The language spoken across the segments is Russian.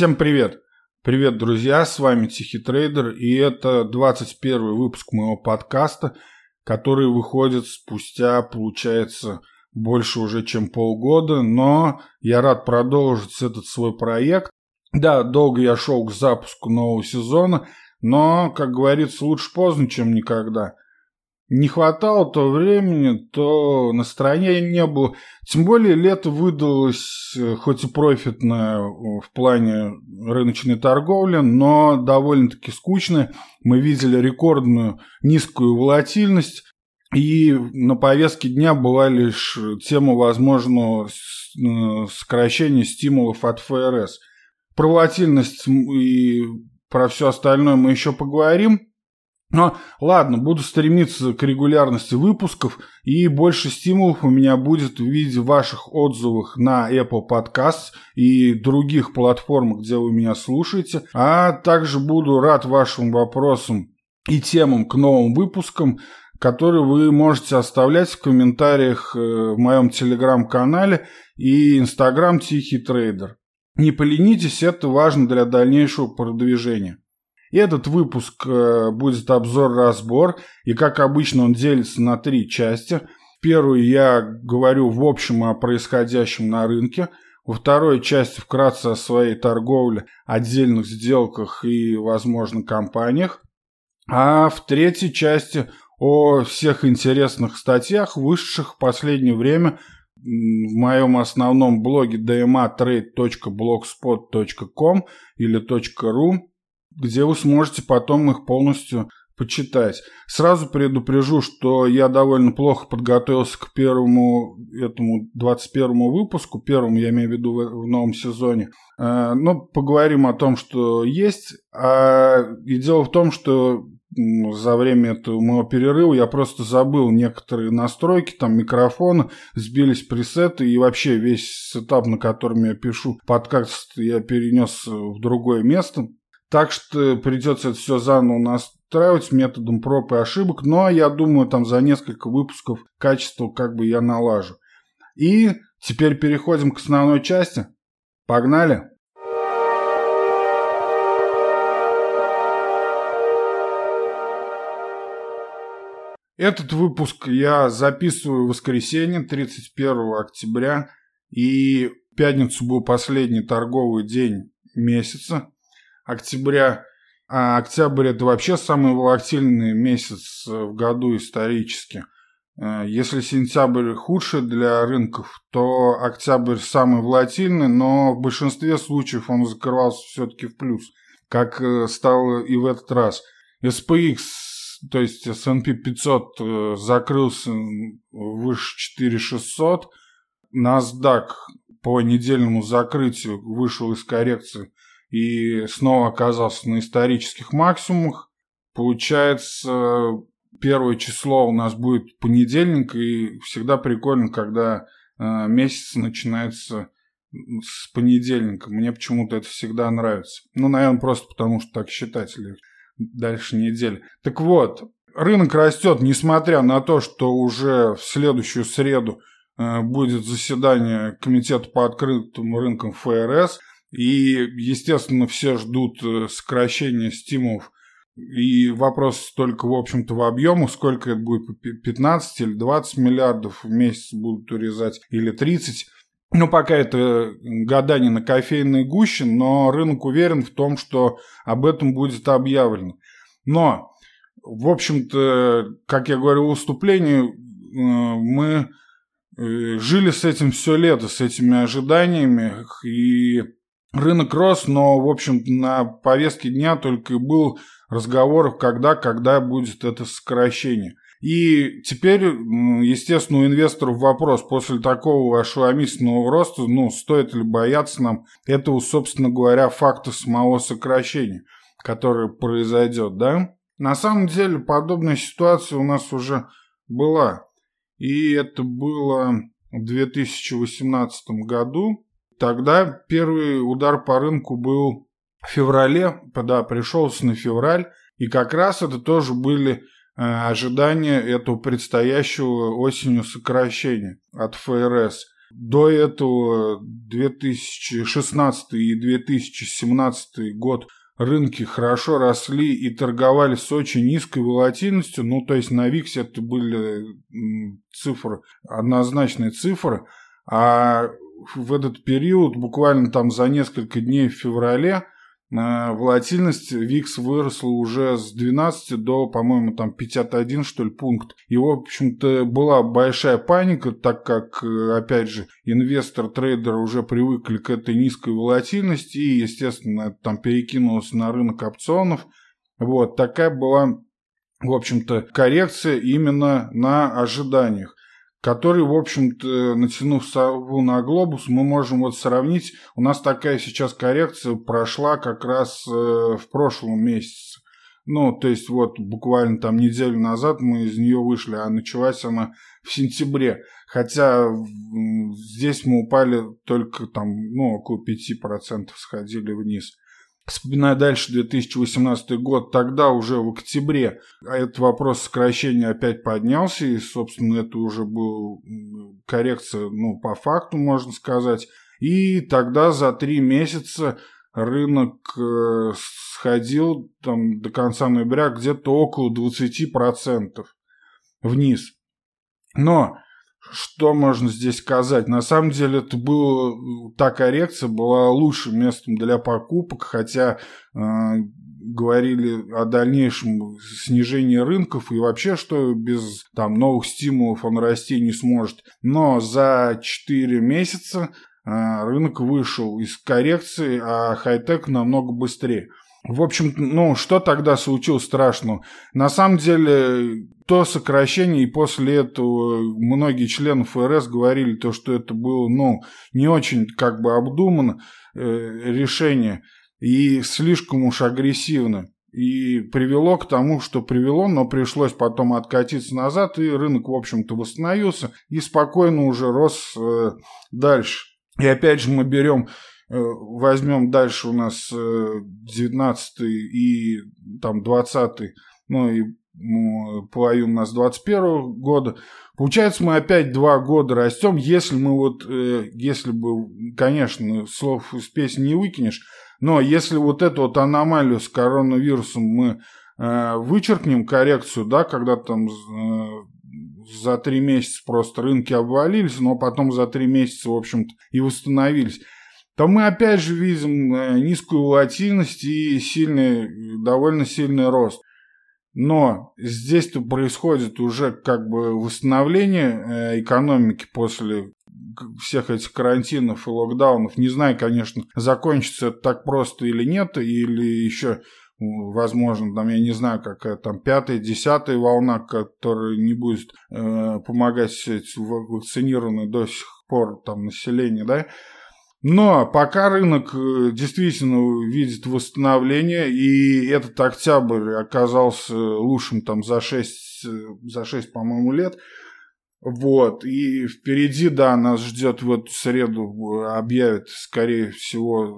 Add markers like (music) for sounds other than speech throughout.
Всем привет! Привет, друзья, с вами Тихий Трейдер, и это 21 выпуск моего подкаста, который выходит спустя, получается, больше уже чем полгода, но я рад продолжить этот свой проект. Да, долго я шел к запуску нового сезона, но, как говорится, лучше поздно, чем никогда – не хватало то времени, то настроения не было. Тем более лето выдалось, э, хоть и профитное э, в плане рыночной торговли, но довольно-таки скучное. Мы видели рекордную низкую волатильность, и на повестке дня была лишь тема возможного э, сокращения стимулов от ФРС. Про волатильность и про все остальное мы еще поговорим. Но ладно, буду стремиться к регулярности выпусков, и больше стимулов у меня будет в виде ваших отзывов на Apple Podcasts и других платформах, где вы меня слушаете. А также буду рад вашим вопросам и темам к новым выпускам, которые вы можете оставлять в комментариях э, в моем телеграм-канале и инстаграм Тихий Трейдер. Не поленитесь, это важно для дальнейшего продвижения. Этот выпуск э, будет обзор-разбор, и как обычно он делится на три части. Первую я говорю в общем о происходящем на рынке, во второй части вкратце о своей торговле, отдельных сделках и, возможно, компаниях, а в третьей части о всех интересных статьях, вышедших в последнее время в моем основном блоге dmatrade.blogspot.com или .ru где вы сможете потом их полностью почитать. Сразу предупрежу, что я довольно плохо подготовился к первому этому 21 выпуску, первому я имею в виду в, в новом сезоне. Э, но поговорим о том, что есть. А, и дело в том, что за время этого моего перерыва я просто забыл некоторые настройки, там микрофона, сбились пресеты и вообще весь сетап, на котором я пишу подкаст, я перенес в другое место. Так что придется это все заново настраивать методом проб и ошибок. Но я думаю, там за несколько выпусков качество как бы я налажу. И теперь переходим к основной части. Погнали! Этот выпуск я записываю в воскресенье, 31 октября, и пятницу был последний торговый день месяца октября. А октябрь это вообще самый волатильный месяц э, в году исторически. Э, если сентябрь худший для рынков, то октябрь самый волатильный, но в большинстве случаев он закрывался все-таки в плюс, как э, стало и в этот раз. SPX, то есть S&P 500 закрылся выше 4600, NASDAQ по недельному закрытию вышел из коррекции и снова оказался на исторических максимумах. Получается, первое число у нас будет понедельник, и всегда прикольно, когда э, месяц начинается с понедельника. Мне почему-то это всегда нравится. Ну, наверное, просто потому, что так считать дальше недели. Так вот, рынок растет, несмотря на то, что уже в следующую среду э, будет заседание Комитета по открытым рынкам ФРС – и, естественно, все ждут э, сокращения стимулов. И вопрос только, в общем-то, в объему, сколько это будет, 15 или 20 миллиардов в месяц будут урезать, или 30. Ну, пока это гадание на кофейной гуще, но рынок уверен в том, что об этом будет объявлено. Но, в общем-то, как я говорил в выступлении, э, мы э, жили с этим все лето, с этими ожиданиями, и Рынок рос, но, в общем, на повестке дня только был разговор, когда, когда будет это сокращение. И теперь, естественно, у инвесторов вопрос, после такого ошеломительного роста, ну, стоит ли бояться нам этого, собственно говоря, факта самого сокращения, которое произойдет, да? На самом деле, подобная ситуация у нас уже была. И это было в 2018 году, Тогда первый удар по рынку был в феврале, да, пришелся на февраль, и как раз это тоже были э, ожидания этого предстоящего осенью сокращения от ФРС. До этого 2016 и 2017 год рынки хорошо росли и торговали с очень низкой волатильностью. Ну, то есть на ВИКС это были цифры, однозначные цифры. А в этот период, буквально там за несколько дней в феврале, Э, волатильность ВИКС выросла уже с 12 до, по-моему, там 51, что ли, пункт. И, в общем-то, была большая паника, так как, э, опять же, инвестор-трейдер уже привыкли к этой низкой волатильности, и, естественно, это там перекинулось на рынок опционов. Вот, такая была, в общем-то, коррекция именно на ожиданиях который, в общем-то, натянув сову на глобус, мы можем вот сравнить. У нас такая сейчас коррекция прошла как раз э, в прошлом месяце. Ну, то есть вот буквально там неделю назад мы из нее вышли, а началась она в сентябре. Хотя здесь мы упали только там, ну, около 5% сходили вниз. Вспоминая дальше 2018 год, тогда уже в октябре этот вопрос сокращения опять поднялся, и, собственно, это уже был коррекция, ну, по факту, можно сказать. И тогда за три месяца рынок э, сходил там, до конца ноября где-то около 20% вниз. Но что можно здесь сказать? На самом деле, это была та коррекция была лучшим местом для покупок, хотя э, говорили о дальнейшем снижении рынков и вообще, что без там, новых стимулов он расти не сможет. Но за 4 месяца э, рынок вышел из коррекции, а хай-тек намного быстрее. В общем, ну, что тогда случилось страшного? На самом деле, то сокращение, и после этого многие члены ФРС говорили, то, что это было, ну, не очень как бы обдуманно э, решение и слишком уж агрессивно. И привело к тому, что привело, но пришлось потом откатиться назад, и рынок, в общем-то, восстановился и спокойно уже рос э, дальше. И опять же мы берем возьмем дальше у нас 19 э, и там 20 ну и ну, половину у нас 21 года. Получается, мы опять два года растем. Если мы вот, э, если бы, конечно, слов из песни не выкинешь, но если вот эту вот аномалию с коронавирусом мы вычеркнем коррекцию, да, когда там за три месяца просто рынки обвалились, но потом за три месяца, в общем-то, и восстановились то мы опять же видим э, низкую волатильность и сильный, довольно сильный рост. Но здесь-то происходит уже как бы восстановление э, экономики после всех этих карантинов и локдаунов. Не знаю, конечно, закончится это так просто или нет, или еще, возможно, там, я не знаю, какая там пятая, десятая волна, которая не будет э, помогать вакцинированной до сих пор там население, да, но пока рынок э, действительно видит восстановление, и этот октябрь оказался лучшим там за 6, э, за 6 по-моему, лет, вот, и впереди, да, нас ждет в эту среду, э, объявят, скорее всего,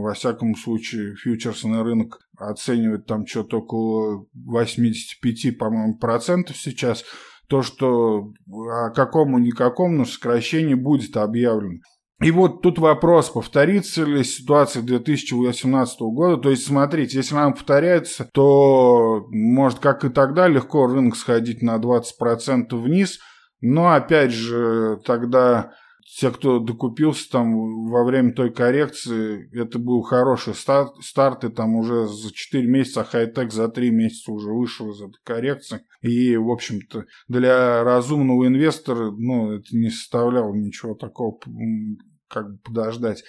во всяком случае, фьючерсный рынок оценивает там что-то около 85, по-моему, процентов сейчас, то, что о какому-никаком, но сокращении будет объявлено. И вот тут вопрос, повторится ли ситуация 2018 года. То есть, смотрите, если она повторяется, то может, как и тогда, легко рынок сходить на 20% вниз. Но, опять же, тогда те, кто докупился там во время той коррекции, это был хороший старт, старт и там уже за 4 месяца, а хай-тек за 3 месяца уже вышел из этой коррекции. И, в общем-то, для разумного инвестора, ну, это не составляло ничего такого как бы подождать.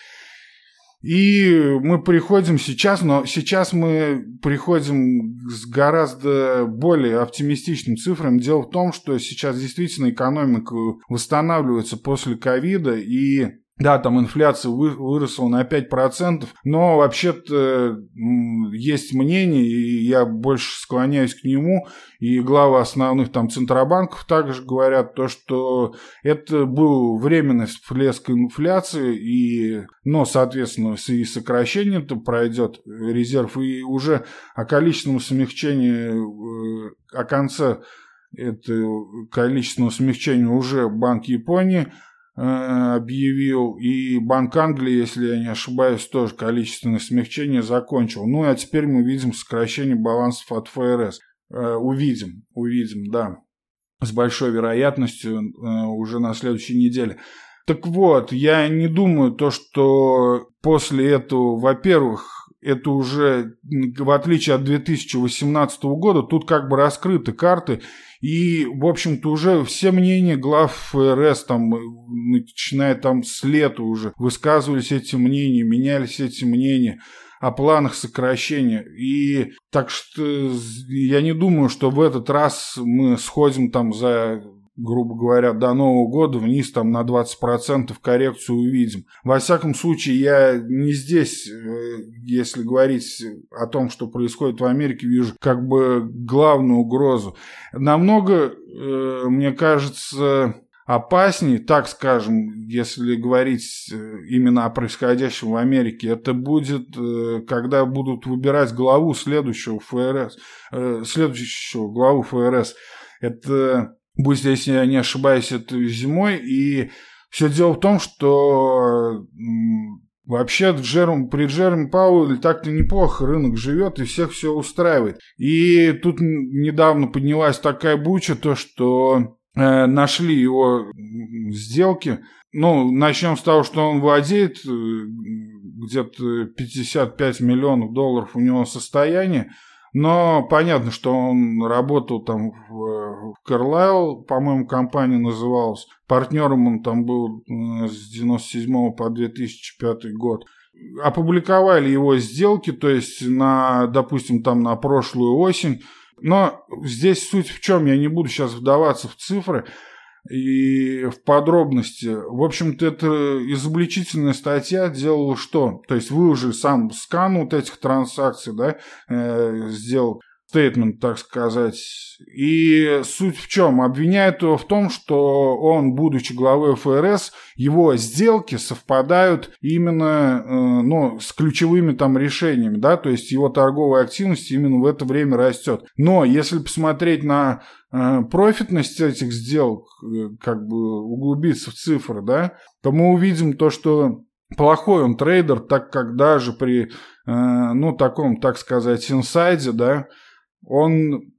И мы приходим сейчас, но сейчас мы приходим с гораздо более оптимистичным цифрам. Дело в том, что сейчас действительно экономика восстанавливается после ковида, и да, там инфляция выросла на 5%, но вообще-то есть мнение, и я больше склоняюсь к нему, и главы основных там центробанков также говорят то, что это был временный всплеск инфляции, и, но, соответственно, и сокращение это пройдет резерв, и уже о количественном смягчении, э, о конце этого количественного смягчения уже Банк Японии объявил, и Банк Англии, если я не ошибаюсь, тоже количественное смягчение закончил. Ну, а теперь мы видим сокращение балансов от ФРС. Увидим, увидим, да, с большой вероятностью уже на следующей неделе. Так вот, я не думаю то, что после этого, во-первых, это уже, в отличие от 2018 года, тут как бы раскрыты карты, и, в общем-то, уже все мнения глав ФРС, там, начиная там с лета уже, высказывались эти мнения, менялись эти мнения о планах сокращения. И так что я не думаю, что в этот раз мы сходим там за грубо говоря, до Нового года вниз там на 20% коррекцию увидим. Во всяком случае, я не здесь, э, если говорить о том, что происходит в Америке, вижу как бы главную угрозу. Намного, э, мне кажется, опаснее, так скажем, если говорить э, именно о происходящем в Америке, это будет, когда будут выбирать главу следующего ФРС, следующего главу ФРС. Это будет, если я не ошибаюсь, это зимой. И все дело в том, что Вообще, Джером, при Джереме Пауэлле так-то неплохо рынок живет и всех все устраивает. И тут недавно поднялась такая буча, то что э, нашли его сделки. Ну, начнем с того, что он владеет э, где-то 55 миллионов долларов у него состояние. Но понятно, что он работал там в, в Carlyle, по-моему, компания называлась. Партнером он там был э, с 97 по 2005 год. Опубликовали его сделки, то есть на, допустим, там на прошлую осень. Но здесь суть в чем, я не буду сейчас вдаваться в цифры и в подробности. В общем-то, это изобличительная статья делала что? То есть вы уже сам скан вот этих транзакций, да, э, сделал стейтмент, так сказать. И суть в чем? Обвиняют его в том, что он, будучи главой ФРС, его сделки совпадают именно э, ну, с ключевыми там решениями, да, то есть его торговая активность именно в это время растет. Но если посмотреть на э, профитность этих сделок, э, как бы углубиться в цифры, да, то мы увидим то, что плохой он трейдер, так как даже при, ну, таком, так сказать, инсайде, да, он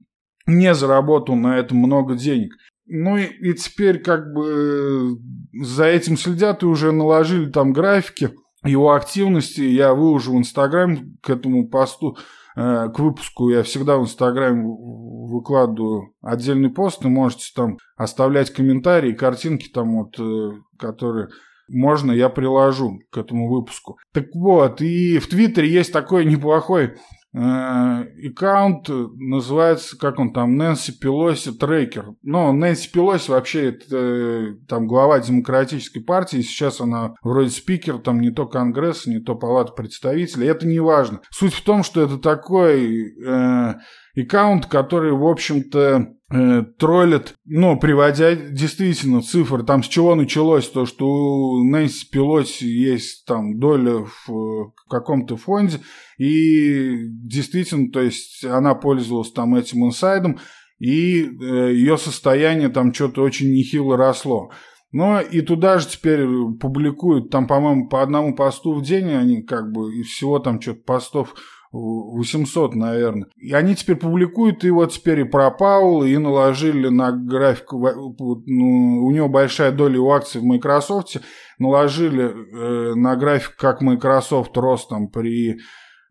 не заработал на этом много денег. Ну и, и теперь как бы за этим следят и уже наложили там графики его активности. Я выложу в Инстаграм к этому посту, э, к выпуску. Я всегда в Инстаграм выкладываю отдельный пост. И можете там оставлять комментарии, картинки там вот, э, которые можно, я приложу к этому выпуску. Так вот, и в Твиттере есть такой неплохой Э, аккаунт называется, как он там, Нэнси Пелоси Трекер. Ну, Нэнси Пелоси вообще это э, там глава демократической партии, сейчас она вроде спикер, там не то Конгресс, не то Палата представителей, это не важно. Суть в том, что это такой э, аккаунт, который, в общем-то, э, троллит, ну, приводя действительно цифры, там с чего началось то, что у Нэнси Пелоси есть там доля в, в каком-то фонде, и действительно, то есть она пользовалась там этим инсайдом, и э, ее состояние там что-то очень нехило росло. Но и туда же теперь публикуют, там, по-моему, по одному посту в день они как бы, и всего там что-то постов 800, наверное. И они теперь публикуют, и вот теперь и про Паула, и наложили на график, ну, у него большая доля у акций в Microsoft, наложили э, на график, как Microsoft рос там при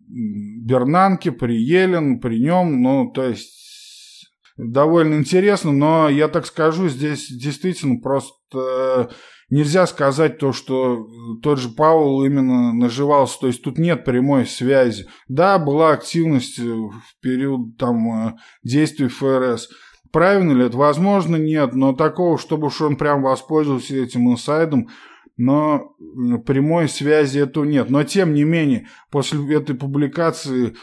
Бернанке, при Елен, при нем, ну, то есть довольно интересно, но я так скажу, здесь действительно просто нельзя сказать то, что тот же Паул именно наживался, то есть тут нет прямой связи. Да, была активность в период там действий ФРС. Правильно ли это? Возможно, нет, но такого, чтобы уж он прям воспользовался этим инсайдом, но прямой связи этого нет. Но тем не менее, после этой публикации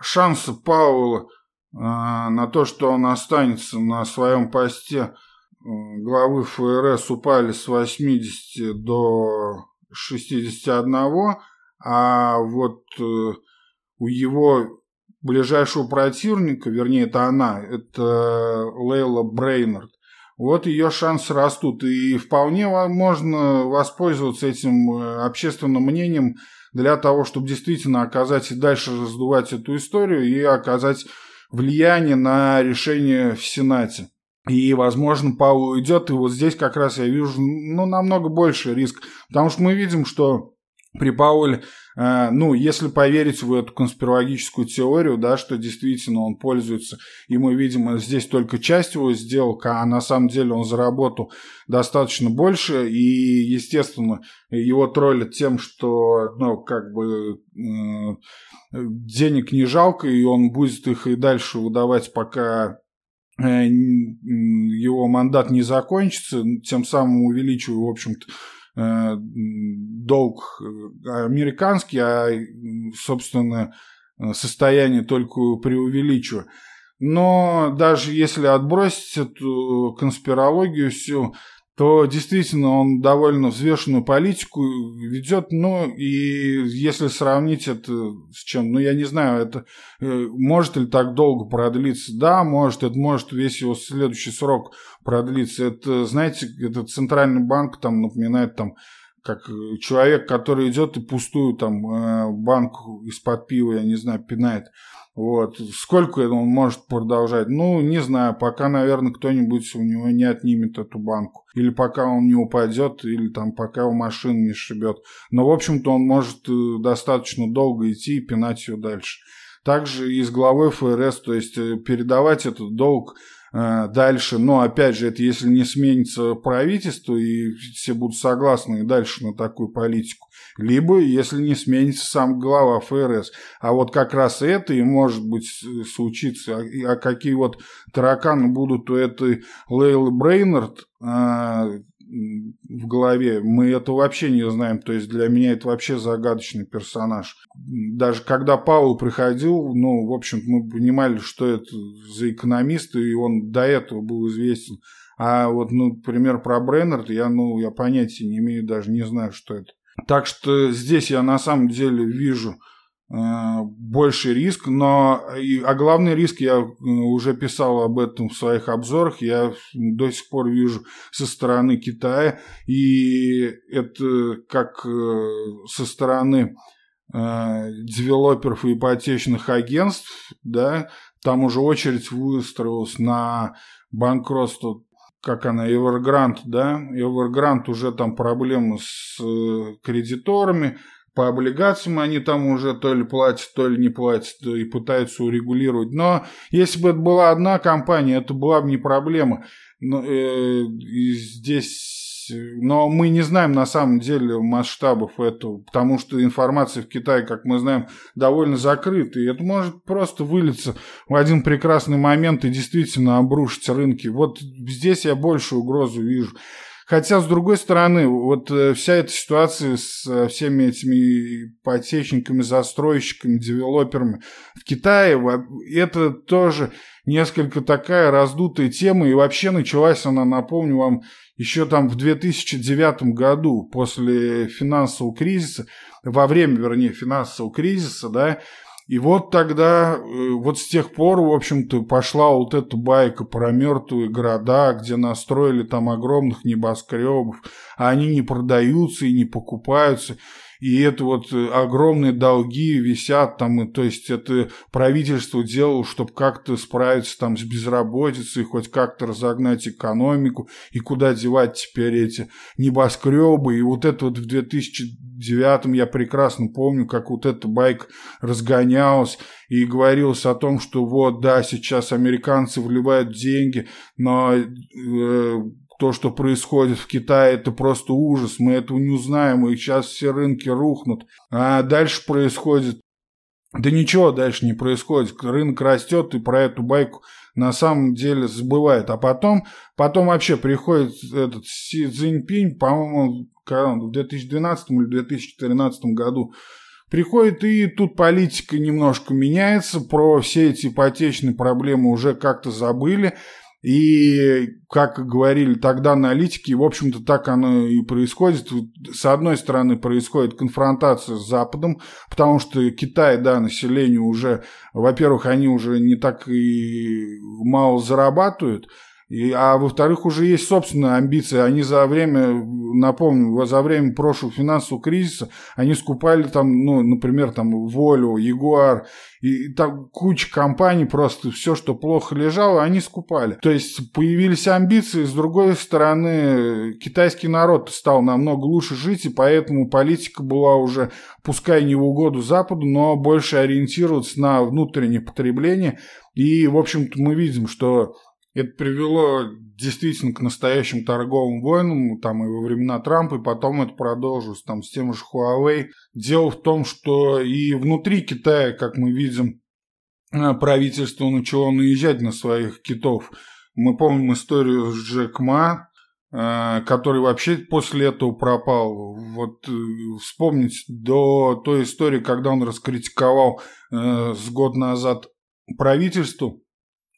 шансы Пауэлла э, на то, что он останется на своем посте главы ФРС упали с 80 до 61, а вот э, у его ближайшего противника, вернее, это она, это Лейла Брейнард, вот ее шансы растут. И вполне можно воспользоваться этим э, общественным мнением для того, чтобы действительно оказать и дальше раздувать эту историю и оказать влияние на решение в Сенате. И, возможно, Паул уйдет, и вот здесь как раз я вижу ну, намного больше риск. Потому что мы видим, что при Пауле, э, ну, если поверить в эту конспирологическую теорию, да, что действительно он пользуется, и мы видим э, здесь только часть его сделок, а на самом деле он заработал достаточно больше, и, естественно, его троллят тем, что, ну, как бы э, денег не жалко, и он будет их и дальше выдавать, пока его мандат не закончится, тем самым увеличивая, в общем-то, Э, долг э, американский, а, собственно, состояние только преувеличиваю. Но даже если отбросить эту конспирологию всю, то действительно он довольно взвешенную политику ведет, ну и если сравнить это с чем, ну я не знаю, это э, может ли так долго продлиться, да, может, это может весь его следующий срок продлиться, это, знаете, этот центральный банк там напоминает там как человек, который идет и пустую там э, банку из-под пива, я не знаю, пинает. Вот. Сколько он может продолжать? Ну, не знаю, пока, наверное, кто-нибудь у него не отнимет эту банку. Или пока он не упадет, или там пока у машины не шибет. Но, в общем-то, он может э, достаточно долго идти и пинать ее дальше. Также и с главой ФРС, то есть э, передавать этот долг Э, дальше, но опять же, это если не сменится правительство и все будут согласны дальше на такую политику, либо если не сменится сам глава ФРС. А вот как раз это и может быть случиться. А, а какие вот тараканы будут у этой Лейлы Брейнард, э, в голове. Мы это вообще не знаем. То есть для меня это вообще загадочный персонаж. Даже когда Паул приходил, ну, в общем мы понимали, что это за экономист, и он до этого был известен. А вот, ну, например, про Бреннерта я, ну, я понятия не имею, даже не знаю, что это. Так что здесь я на самом деле вижу Э, больше риск, но а главный риск я э, уже писал об этом в своих обзорах, я до сих пор вижу со стороны Китая, и это как э, со стороны девелоперов и ипотечных агентств, да, там уже очередь выстроилась на банкротство как она, Evergrande, да, Evergrande уже там проблемы с кредиторами, по облигациям они там уже то ли платят, то ли не платят, и пытаются урегулировать. Но если бы это была одна компания, это была бы не проблема. Но, э, здесь но мы не знаем на самом деле масштабов этого, потому что информация в Китае, как мы знаем, довольно закрыта, и это может просто вылиться в один прекрасный момент и действительно обрушить рынки. Вот здесь я большую угрозу вижу. Хотя, с другой стороны, вот э, вся эта ситуация с э, всеми этими ипотечниками, застройщиками, девелоперами в Китае, это тоже несколько такая раздутая тема, и вообще началась она, напомню вам, еще там в 2009 году, после финансового кризиса, во время, вернее, финансового кризиса, да, и вот тогда, э, вот с тех пор, в общем-то, пошла вот эта байка про мертвые города, где настроили там огромных небоскребов, а они не продаются и не покупаются и это вот э, огромные долги висят там, и, то есть это правительство делало, чтобы как-то справиться там с безработицей, хоть как-то разогнать экономику, и куда девать теперь эти небоскребы, и вот это вот в 2009 я прекрасно помню, как вот эта байк разгонялась, и говорилось о том, что вот, да, сейчас американцы вливают деньги, но э, то, что происходит в Китае, это просто ужас. Мы этого не узнаем, и сейчас все рынки рухнут. А дальше происходит... Да ничего дальше не происходит. Рынок растет, и про эту байку на самом деле забывает. А потом, потом вообще приходит этот Си Цзиньпинь, по-моему, в 2012 или 2013 году, приходит, и тут политика немножко меняется, про все эти ипотечные проблемы уже как-то забыли, и, как говорили тогда аналитики, в общем-то, так оно и происходит. С одной стороны, происходит конфронтация с Западом, потому что Китай, да, население уже, во-первых, они уже не так и мало зарабатывают, И, а во-вторых, уже есть собственные амбиции. Они за время, напомню, за время прошлого финансового кризиса, они скупали там, ну, например, там Волю, Ягуар, и там куча компаний, просто все, что плохо лежало, они скупали. То есть появились амбиции, с другой стороны, китайский народ стал намного лучше жить, и поэтому политика была уже, пускай не в угоду Западу, но больше ориентироваться на внутреннее потребление. И, в общем-то, мы видим, что это привело действительно к настоящим торговым войнам, там и во времена Трампа, и потом это продолжилось там с тем же Huawei. Дело в том, что и внутри Китая, как мы видим, э, правительство начало наезжать на своих китов. Мы помним историю с Джек Ма, э, который вообще после этого пропал. Вот э, вспомнить до той истории, когда он раскритиковал с год назад правительству,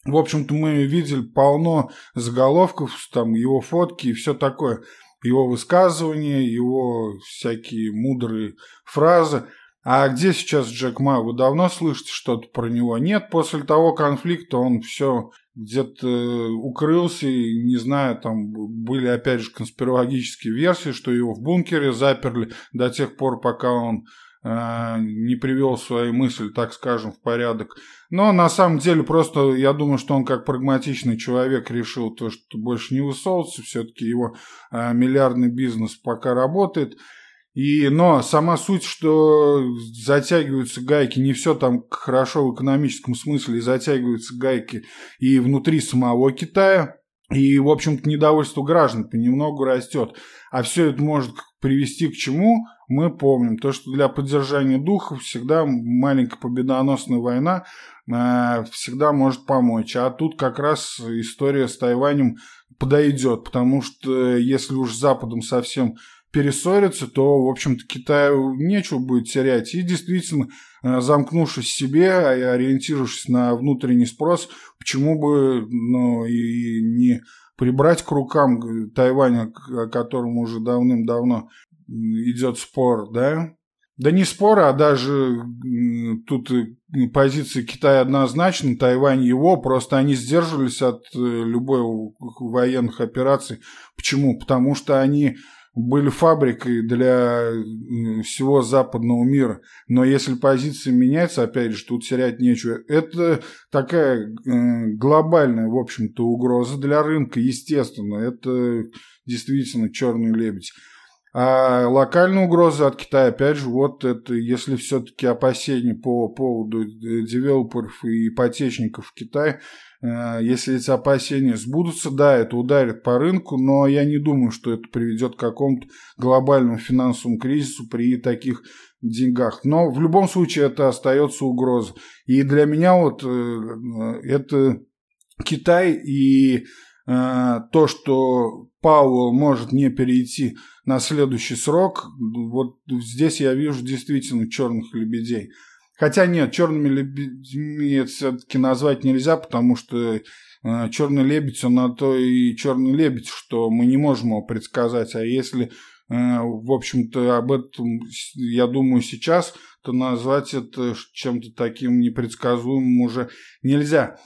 в общем-то, мы видели полно заголовков, там его фотки и все такое. Его высказывания, его всякие мудрые фразы. А где сейчас Джек Ма? Вы давно слышите что-то про него? Нет, после того конфликта он все где-то укрылся, и, не знаю, там были опять же конспирологические версии, что его в бункере заперли до тех пор, пока он Э, не привел свои мысли, так скажем, в порядок. Но на самом деле просто я думаю, что он как прагматичный человек решил то, что больше не высовываться, все-таки его э, миллиардный бизнес пока работает. И, но сама суть, что затягиваются гайки, не все там хорошо в экономическом смысле, затягиваются гайки и внутри самого Китая, и, в общем-то, недовольство граждан понемногу растет. А все это может привести к чему? Мы помним то, что для поддержания духа всегда маленькая победоносная война э, всегда может помочь. А тут как раз история с Тайванем подойдет, потому что если уж с Западом совсем перессориться, то, в общем-то, Китаю нечего будет терять. И действительно, э, замкнувшись в себе, и ориентировавшись на внутренний спрос, почему бы ну, и не прибрать к рукам Тайвань, о котором уже давным-давно идет спор, да? Да не спор, а даже тут позиция Китая однозначна, Тайвань его, просто они сдерживались от э, любой военных операций. Почему? Потому что они были фабрикой для всего западного мира. Но если позиция меняется, опять же, тут терять нечего. Это такая э, глобальная, в общем-то, угроза для рынка, естественно. Это действительно черный лебедь. А локальная угроза от Китая, опять же, вот это, если все-таки опасения по поводу девелоперов и ипотечников в Китае, э, если эти опасения сбудутся, да, это ударит по рынку, но я не думаю, что это приведет к какому-то глобальному финансовому кризису при таких деньгах. Но в любом случае это остается угроза. И для меня вот э, это Китай и э, то, что Пауэлл может не перейти на следующий срок, вот здесь я вижу действительно черных лебедей. Хотя нет, черными лебедями все-таки назвать нельзя, потому что э, черный лебедь, он на то и черный лебедь, что мы не можем его предсказать. А если, э, в общем-то, об этом, я думаю, сейчас, то назвать это чем-то таким непредсказуемым уже нельзя.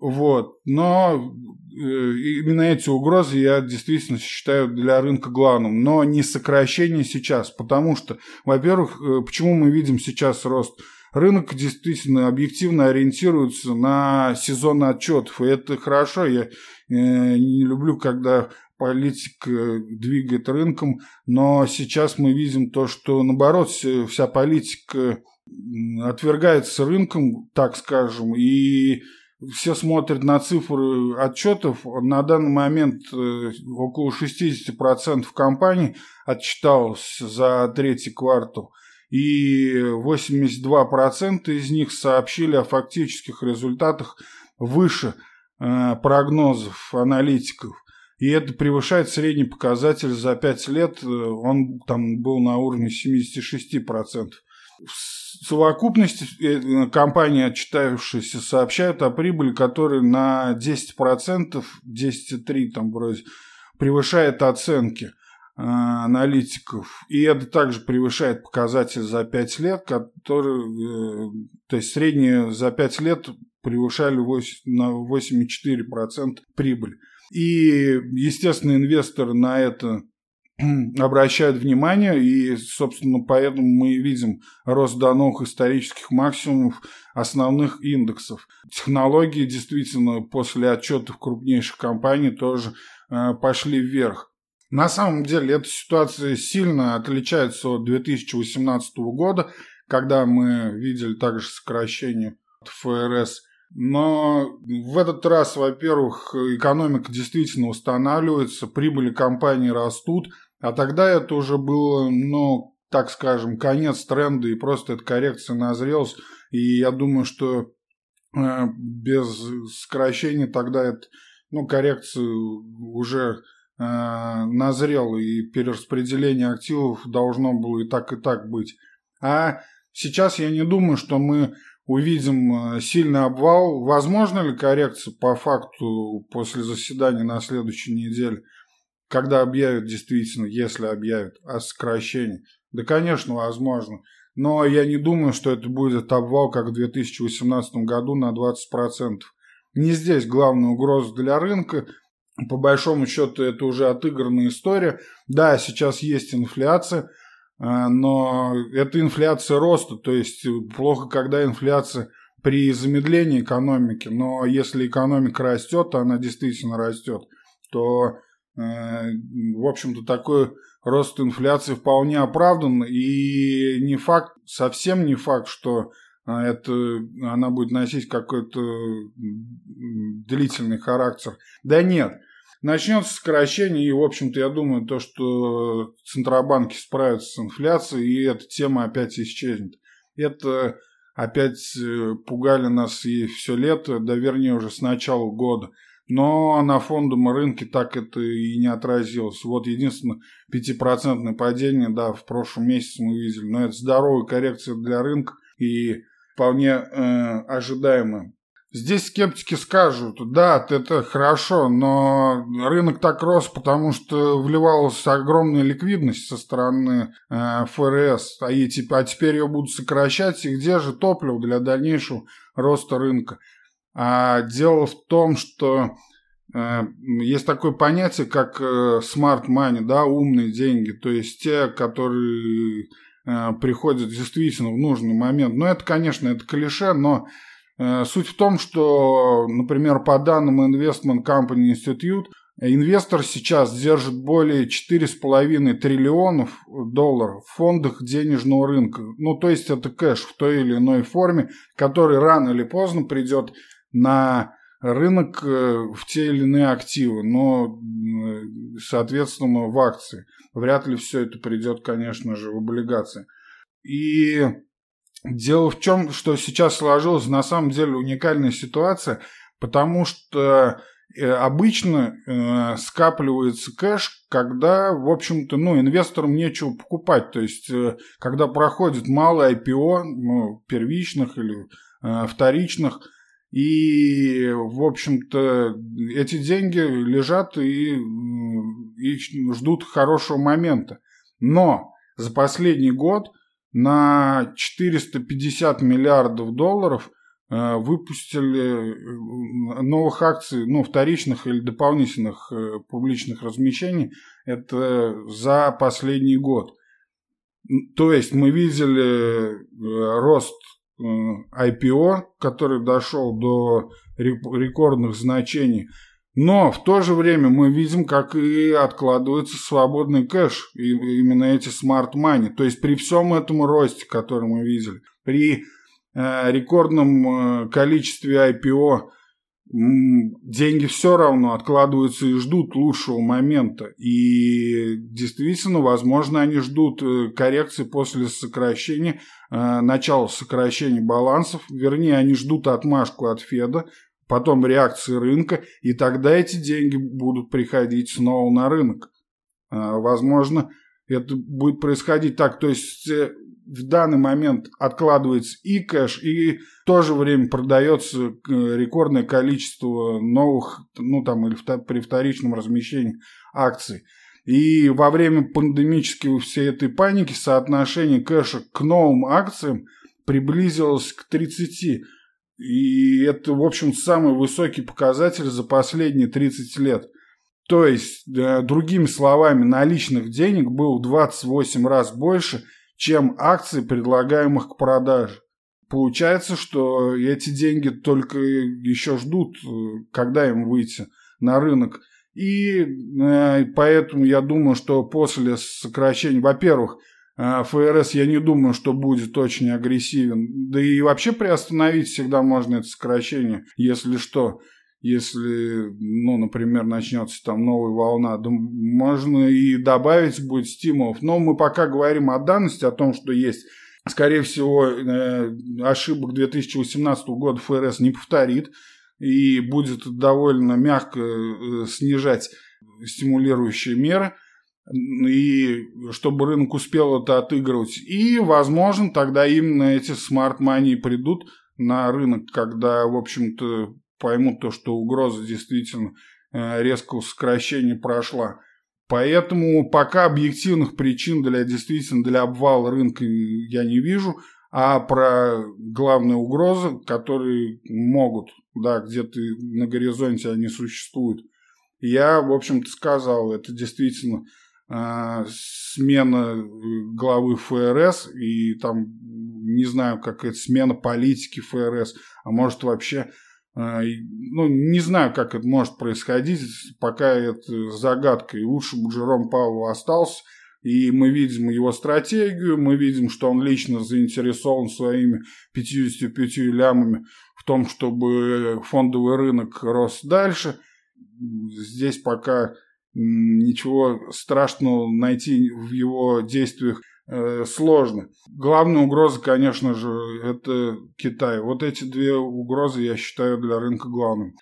Вот. Но э, именно эти угрозы я действительно считаю для рынка главным. Но не сокращение сейчас. Потому что, во-первых, э, почему мы видим сейчас рост? Рынок действительно объективно ориентируется на сезон отчетов. И это хорошо. Я э, не люблю, когда политик двигает рынком. Но сейчас мы видим то, что наоборот вся политика отвергается рынком, так скажем, и все смотрят на цифры отчетов. На данный момент э, около 60% компаний отчиталось за третий квартал. И 82% из них сообщили о фактических результатах выше э, прогнозов аналитиков. И это превышает средний показатель за 5 лет. Э, он там был на уровне 76%. В совокупности э, компании, отчитавшиеся, сообщают о прибыли, которая на 10%, 10,3 там вроде, превышает оценки э, аналитиков. И это также превышает показатель за 5 лет, который, э, то есть средние за 5 лет превышали 8, на 8,4% прибыль. И, естественно, инвесторы на это (clears throat) обращают внимание, и, собственно, поэтому мы видим рост до новых исторических максимумов основных индексов. Технологии действительно после отчетов крупнейших компаний тоже э, пошли вверх. На самом деле эта ситуация сильно отличается от 2018 года, когда мы видели также сокращение ФРС но в этот раз, во-первых, экономика действительно устанавливается, прибыли компании растут, а тогда это уже было, ну, так скажем, конец тренда, и просто эта коррекция назрелась. И я думаю, что э, без сокращения тогда это, ну, коррекция уже э, назрела, и перераспределение активов должно было и так, и так быть. А сейчас я не думаю, что мы увидим э, сильный обвал. Возможно ли коррекция по факту после заседания на следующей неделе, когда объявят действительно, если объявят о сокращении? Да, конечно, возможно. Но я не думаю, что это будет обвал, как в 2018 году на 20%. Не здесь главная угроза для рынка. По большому счету это уже отыгранная история. Да, сейчас есть инфляция – а, но это инфляция роста, то есть плохо, когда инфляция при замедлении экономики, но если экономика растет, она действительно растет, то, э, в общем-то, такой рост инфляции вполне оправдан, и не факт, совсем не факт, что э, это, она будет носить какой-то длительный характер. Да нет, Начнется сокращение, и, в общем-то, я думаю, то, что центробанки справятся с инфляцией, и эта тема опять исчезнет. Это опять э, пугали нас и все лето, да вернее уже с начала года. Но на фондовом рынке так это и не отразилось. Вот единственное, 5% падение, да, в прошлом месяце мы видели. Но это здоровая коррекция для рынка и вполне э, ожидаемая. Здесь скептики скажут, да, это хорошо, но рынок так рос, потому что вливалась огромная ликвидность со стороны э, ФРС, а, и, а теперь ее будут сокращать, и где же топливо для дальнейшего роста рынка? А дело в том, что э, есть такое понятие, как э, smart money, да, умные деньги, то есть те, которые э, приходят действительно в нужный момент. Но это, конечно, это клише, но Э, суть в том, что, например, по данным Investment Company Institute, инвестор сейчас держит более 4,5 триллионов долларов в фондах денежного рынка. Ну, то есть это кэш в той или иной форме, который рано или поздно придет на рынок э, в те или иные активы, но, э, соответственно, в акции. Вряд ли все это придет, конечно же, в облигации. И Дело в чем, что сейчас сложилась на самом деле уникальная ситуация, потому что э, обычно скапливается кэш, когда, в общем-то, ну, инвесторам нечего покупать. То есть, когда проходит малое IPO, ну, первичных или вторичных, и, в общем-то, эти деньги лежат и, и ждут хорошего момента. Но за последний год на 450 миллиардов долларов э, выпустили э, новых акций, ну, вторичных или дополнительных э, публичных размещений, это за последний год. То есть мы видели рост IPO, который дошел до рекордных значений – но в то же время мы видим, как и откладывается свободный кэш, именно эти smart money. То есть при всем этом росте, который мы видели, при э, рекордном э, количестве IPO, деньги все равно откладываются и ждут лучшего момента. И действительно, возможно, они ждут э, коррекции после сокращения, э, начала сокращения балансов. Вернее, они ждут отмашку от Феда, потом реакции рынка, и тогда эти деньги будут приходить снова на рынок. А, возможно, это будет происходить так. То есть э, в данный момент откладывается и кэш, и в то же время продается э, рекордное количество новых, ну там, или при вторичном размещении акций. И во время пандемической всей этой паники соотношение кэша к новым акциям приблизилось к 30. И это, в общем, самый высокий показатель за последние 30 лет. То есть, другими словами, наличных денег было в 28 раз больше, чем акций, предлагаемых к продаже. Получается, что эти деньги только еще ждут, э, когда им выйти на рынок. И э, поэтому я думаю, что после сокращения, во-первых, э, ФРС я не думаю, что будет очень агрессивен. Да и вообще приостановить всегда можно это сокращение, если что. Если, ну, например, начнется там новая волна, да можно и добавить будет стимулов. Но мы пока говорим о данности, о том, что есть скорее всего, э, ошибок 2018 года ФРС не повторит и будет довольно мягко э, снижать стимулирующие меры, и чтобы рынок успел это отыгрывать. И, возможно, тогда именно эти смарт-мани придут на рынок, когда, в общем-то, поймут то, что угроза действительно э, резкого сокращения прошла. Поэтому пока объективных причин для действительно для обвала рынка я не вижу, а про главные угрозы, которые могут, да, где-то на горизонте они существуют, я, в общем-то, сказал, это действительно э, смена э, главы ФРС и там, не знаю, как это, смена политики ФРС, а может вообще а, ну, не знаю, как это может происходить, пока это загадка. И лучше бы Джером Пауэлл остался. И мы видим его стратегию, мы видим, что он лично заинтересован своими 55 лямами в том, чтобы фондовый рынок рос дальше. Здесь пока ничего страшного найти в его действиях Э, сложно. Главная угроза, конечно же, это Китай. Вот эти две угрозы я считаю для рынка главными.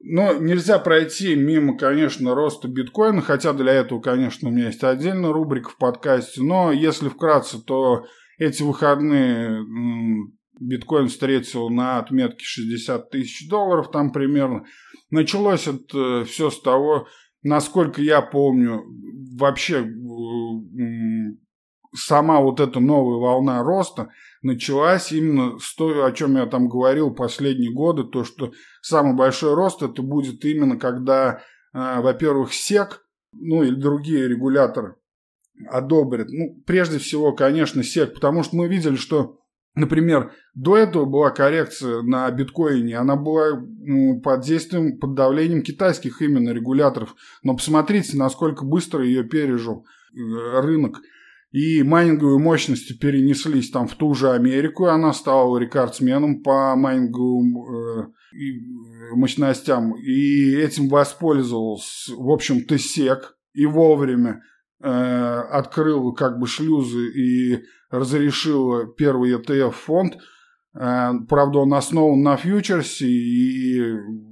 Но нельзя пройти мимо, конечно, роста биткоина, хотя для этого, конечно, у меня есть отдельная рубрика в подкасте. Но если вкратце, то эти выходные биткоин встретил на отметке 60 тысяч долларов там примерно. Началось это все с того, насколько я помню, вообще сама вот эта новая волна роста началась именно с той, о чем я там говорил последние годы, то, что самый большой рост это будет именно когда, э, во-первых, СЕК, ну или другие регуляторы одобрят. Ну, прежде всего, конечно, СЕК, потому что мы видели, что Например, до этого была коррекция на биткоине, она была ну, под действием, под давлением китайских именно регуляторов. Но посмотрите, насколько быстро ее пережил э, рынок. И майнинговые мощности перенеслись там в ту же Америку, и она стала рекордсменом по майнинговым э, э, мощностям, и этим воспользовался, в общем-то, СЕК, и вовремя открыл как бы шлюзы и разрешил первый ETF-фонд – Э, правда, он основан на фьючерсе, и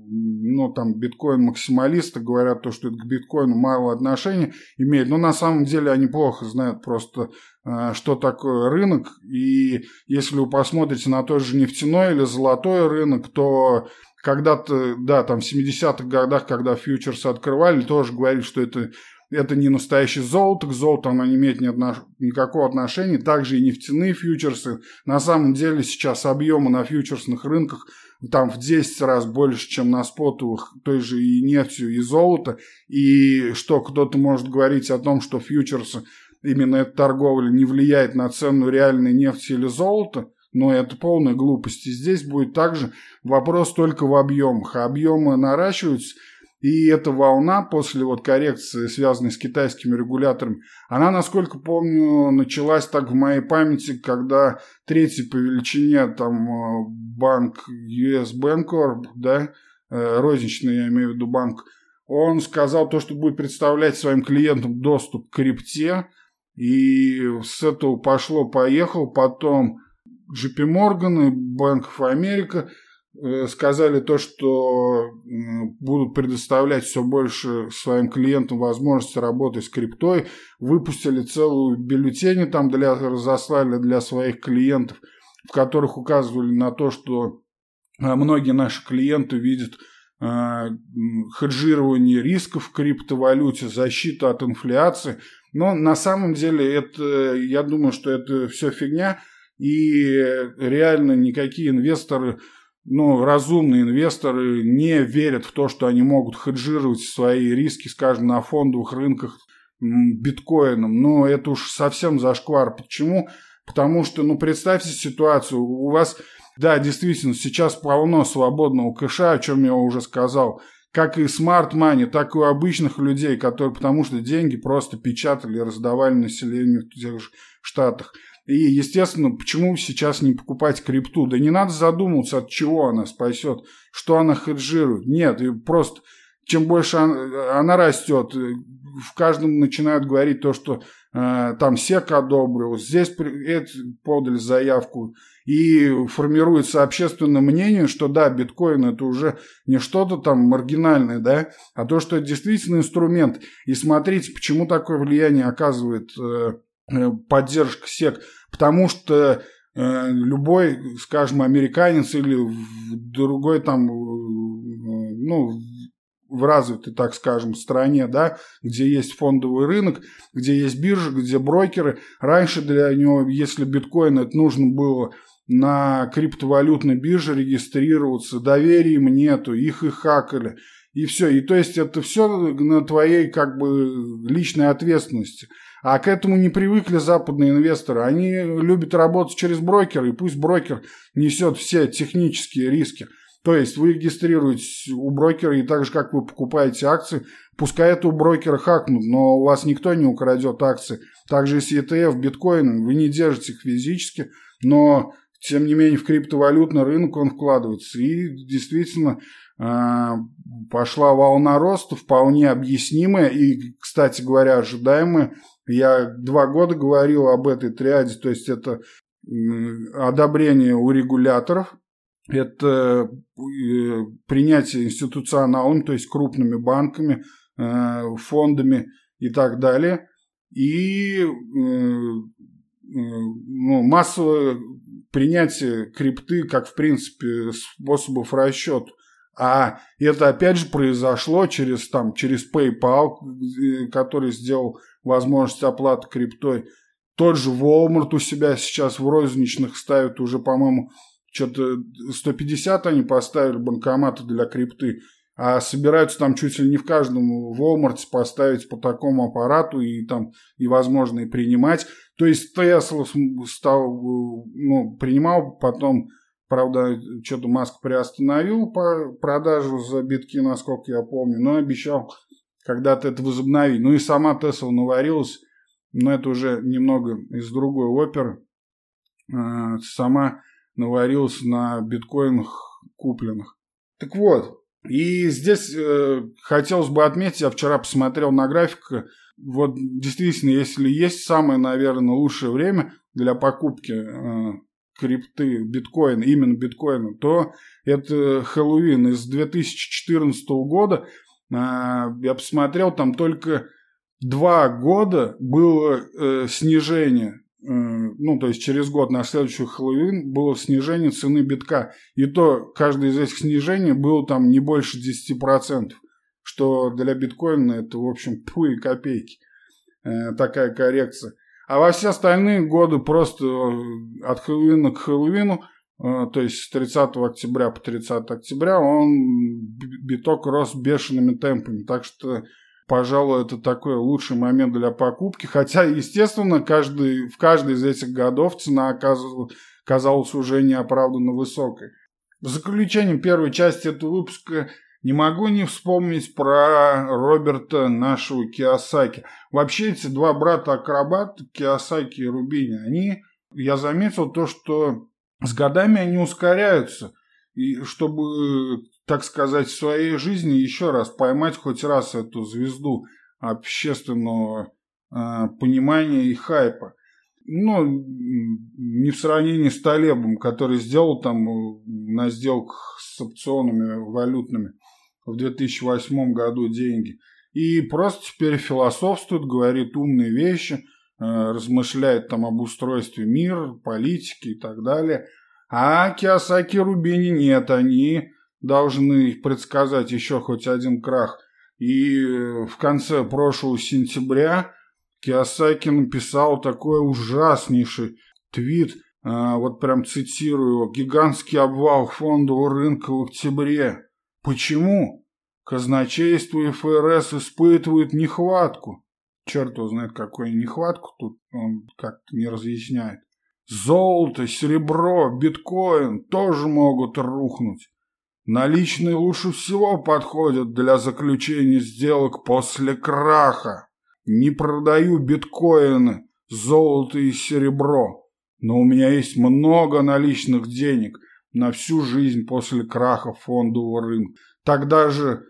ну, там биткоин-максималисты говорят, то, что это к биткоину мало отношения имеет. Но на самом деле они плохо знают просто, э, что такое рынок. И если вы посмотрите на тот же нефтяной или золотой рынок, то когда-то, да, там в 70-х годах, когда фьючерсы открывали, тоже говорили, что это это не настоящее золото, к золоту оно не имеет ни отнош... никакого отношения, также и нефтяные фьючерсы. На самом деле сейчас объемы на фьючерсных рынках там в 10 раз больше, чем на спотовых, той же и нефтью, и золото. И что кто-то может говорить о том, что фьючерсы, именно эта торговля не влияет на цену реальной нефти или золота, но это полная глупость. И здесь будет также вопрос только в объемах. Объемы наращиваются – и эта волна после вот коррекции, связанной с китайскими регуляторами, она, насколько помню, началась так в моей памяти, когда третий по величине там э, банк US Bancorp, да, э, розничный, я имею в виду банк, он сказал то, что будет представлять своим клиентам доступ к крипте, и с этого пошло-поехал, потом JP Morgan и Bank of America – сказали то, что будут предоставлять все больше своим клиентам возможности работать с криптой, выпустили целую бюллетени там для разослали для своих клиентов, в которых указывали на то, что э, многие наши клиенты видят э, хеджирование рисков в криптовалюте, защиту от инфляции. Но на самом деле это, я думаю, что это все фигня, и реально никакие инвесторы ну, разумные инвесторы не верят в то, что они могут хеджировать свои риски, скажем, на фондовых рынках биткоином. Но это уж совсем зашквар. Почему? Потому что, ну, представьте ситуацию, у вас, да, действительно, сейчас полно свободного кэша, о чем я уже сказал, как и money, так и у обычных людей, которые, потому что деньги просто печатали и раздавали населению в тех же штатах. И, естественно, почему сейчас не покупать крипту? Да не надо задумываться, от чего она спасет, что она хеджирует. Нет, просто чем больше она, растет, в каждом начинают говорить то, что э, там СЕК одобрил, здесь это, подали заявку, и формируется общественное мнение, что да, биткоин это уже не что-то там маргинальное, да, а то, что это действительно инструмент. И смотрите, почему такое влияние оказывает э, э поддержка СЕК, потому что э, любой, скажем, американец или другой там, э, ну, в развитой, так скажем, стране, да, где есть фондовый рынок, где есть биржа, где брокеры. Раньше для него, если биткоин это нужно было на криптовалютной бирже регистрироваться, доверия им нету, их и хакали. И все. И то есть это все на твоей как бы личной ответственности. А к этому не привыкли западные инвесторы. Они любят работать через брокера, и пусть брокер несет все технические риски. То есть вы регистрируетесь у брокера, и так же, как вы покупаете акции, пускай это у брокера хакнут, но у вас никто не украдет акции. Также с ETF, биткоином, вы не держите их физически, но тем не менее в криптовалютный рынок он вкладывается. И действительно а, пошла волна роста, вполне объяснимая и, кстати говоря, ожидаемая. Я два года говорил об этой триаде, то есть это одобрение у регуляторов, это э, принятие институционалом, то есть крупными банками, э, фондами и так далее. И э, ну, массовое принятие крипты как, в принципе, способов расчета. А это опять же произошло через, там, через PayPal, который сделал возможность оплаты криптой. Тот же Walmart у себя сейчас в розничных ставит уже, по-моему, что-то 150 они поставили банкоматы для крипты, а собираются там чуть ли не в каждом Walmart поставить по такому аппарату и там и возможно и принимать. То есть Tesla стал, ну, принимал, потом, правда, что-то Маск приостановил по продажу за битки, насколько я помню, но обещал когда-то это возобновить. Ну и сама Tesla наварилась, но это уже немного из другой оперы. А, сама наварилась на биткоинах купленных. Так вот, и здесь э, хотелось бы отметить, я вчера посмотрел на график, вот действительно, если есть самое, наверное, лучшее время для покупки э, крипты, биткоина, именно биткоина, то это Хэллоуин из 2014 года. Э, я посмотрел, там только два года было э, снижение ну, то есть через год на следующий Хэллоуин было снижение цены битка. И то каждое из этих снижений было там не больше 10%, что для биткоина это, в общем, (laughs) пуи копейки. Э, такая коррекция. А во все остальные годы просто э, от Хэллоуина к Хэллоуину, э, то есть с 30 октября по 30 октября, он биток рос бешеными темпами. Так что пожалуй, это такой лучший момент для покупки. Хотя, естественно, каждый, в каждый из этих годов цена казалась уже неоправданно высокой. В заключение первой части этого выпуска не могу не вспомнить про Роберта нашего Киосаки. Вообще эти два брата-акробата, Киосаки и Рубини, они, я заметил то, что с годами они ускоряются. И чтобы так сказать, в своей жизни еще раз поймать хоть раз эту звезду общественного э, понимания и хайпа. Ну, не в сравнении с Талебом, который сделал там э, на сделках с опционами валютными в 2008 году деньги. И просто теперь философствует, говорит умные вещи, э, размышляет там об устройстве мира, политики и так далее. А Киосаки Рубини нет, они должны предсказать еще хоть один крах. И э, в конце прошлого сентября Киосаки написал такой ужаснейший твит а, вот прям цитирую гигантский обвал фондового рынка в октябре. Почему? Казначейство и ФРС испытывают нехватку. Черт его знает, какую нехватку тут он как-то не разъясняет. Золото, серебро, биткоин тоже могут рухнуть. Наличные лучше всего подходят для заключения сделок после краха. Не продаю биткоины, золото и серебро, но у меня есть много наличных денег на всю жизнь после краха фондового рынка. Тогда же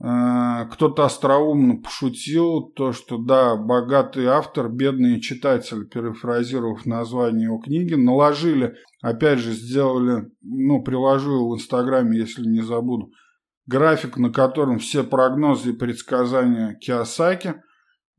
кто-то остроумно пошутил то, что да, богатый автор, бедный читатель, перефразировав название его книги, наложили, опять же сделали, ну, приложу его в Инстаграме, если не забуду, график, на котором все прогнозы и предсказания Киосаки.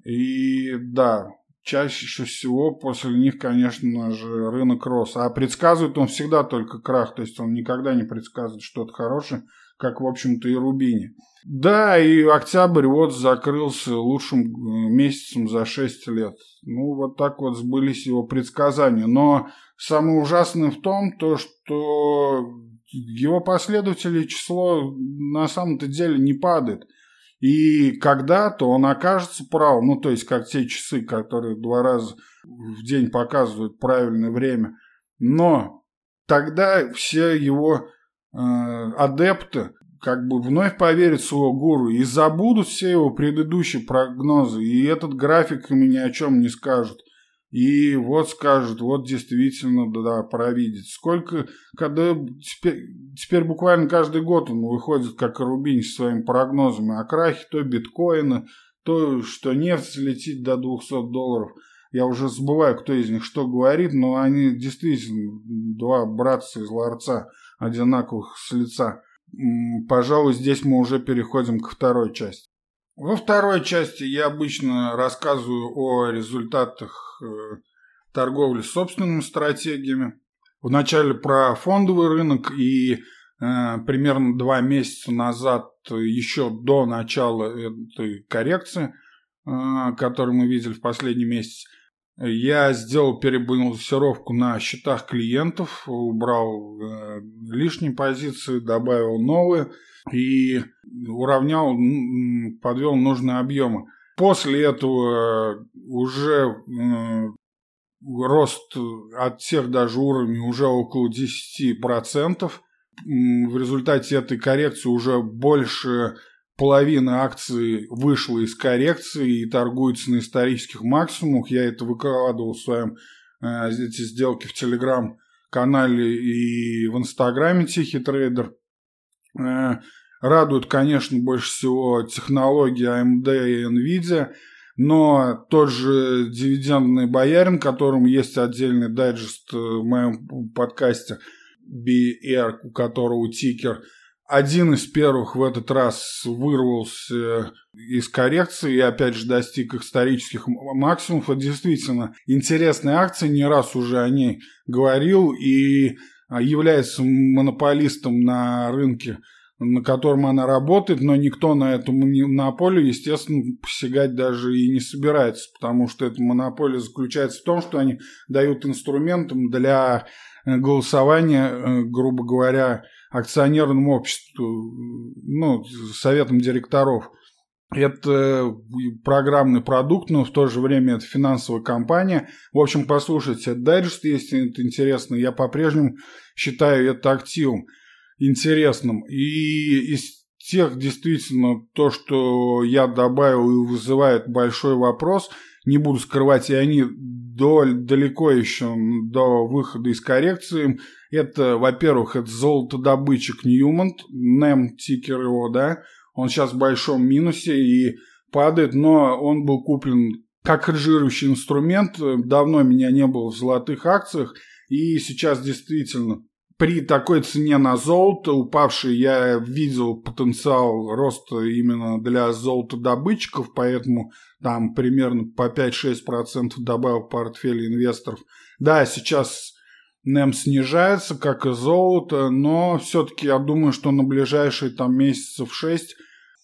И да, чаще всего после них, конечно же, рынок рос. А предсказывает он всегда только крах, то есть он никогда не предсказывает что-то хорошее, как, в общем-то, и Рубини. Да, и октябрь вот закрылся лучшим э, месяцем за 6 лет. Ну, вот так вот сбылись его предсказания. Но самое ужасное в том, то, что его последователей число на самом-то деле не падает. И когда-то он окажется прав, ну, то есть, как те часы, которые два раза в день показывают правильное время. Но тогда все его адепты как бы вновь поверят в своего гуру и забудут все его предыдущие прогнозы. И этот график им ни о чем не скажут. И вот скажут, вот действительно, да, провидит. Сколько, когда теперь, теперь буквально каждый год он выходит, как Рубин, с своими прогнозами о крахе, то биткоина, то, что нефть летит до 200 долларов. Я уже забываю, кто из них что говорит, но они действительно два братца из ларца, одинаковых с лица. Пожалуй, здесь мы уже переходим к второй части. Во второй части я обычно рассказываю о результатах э, торговли собственными стратегиями. Вначале про фондовый рынок и э, примерно два месяца назад, еще до начала этой коррекции, э, которую мы видели в последний месяц, я сделал перебалансировку на счетах клиентов, убрал э, лишние позиции, добавил новые и уравнял, подвел нужные объемы. После этого уже э, рост от всех даже уровней уже около 10%. В результате этой коррекции уже больше половина акций вышла из коррекции и торгуется на исторических максимумах. Я это выкладывал в своем э, эти сделки в Телеграм-канале и в Инстаграме Тихий трейдер. Э, радует, конечно, больше всего технологии AMD и NVIDIA, но тот же дивидендный боярин, которому есть отдельный дайджест в моем подкасте, BR, у которого тикер – один из первых в этот раз вырвался из коррекции и опять же достиг исторических максимумов. Это действительно интересная акция, не раз уже о ней говорил и а, является монополистом на рынке, на котором она работает, но никто на эту монополию, естественно, посягать даже и не собирается, потому что эта монополия заключается в том, что они дают инструментам для э, голосования, э, грубо говоря, акционерному обществу, ну, советом директоров. Это программный продукт, но в то же время это финансовая компания. В общем, послушайте, дайджест, если это интересно, я по-прежнему считаю это активом интересным. И из тех, действительно, то, что я добавил и вызывает большой вопрос, не буду скрывать, и они до, далеко еще до выхода из коррекции, это, во-первых, это золотодобытчик Ньюмонт, NEM тикер его, да, он сейчас в большом минусе и падает, но он был куплен как хеджирующий инструмент, давно меня не было в золотых акциях, и сейчас действительно при такой цене на золото, упавшей, я видел потенциал роста именно для золотодобытчиков, поэтому там примерно по 5-6% добавил портфель инвесторов. Да, сейчас NEM снижается, как и золото, но все-таки я думаю, что на ближайшие там месяцев 6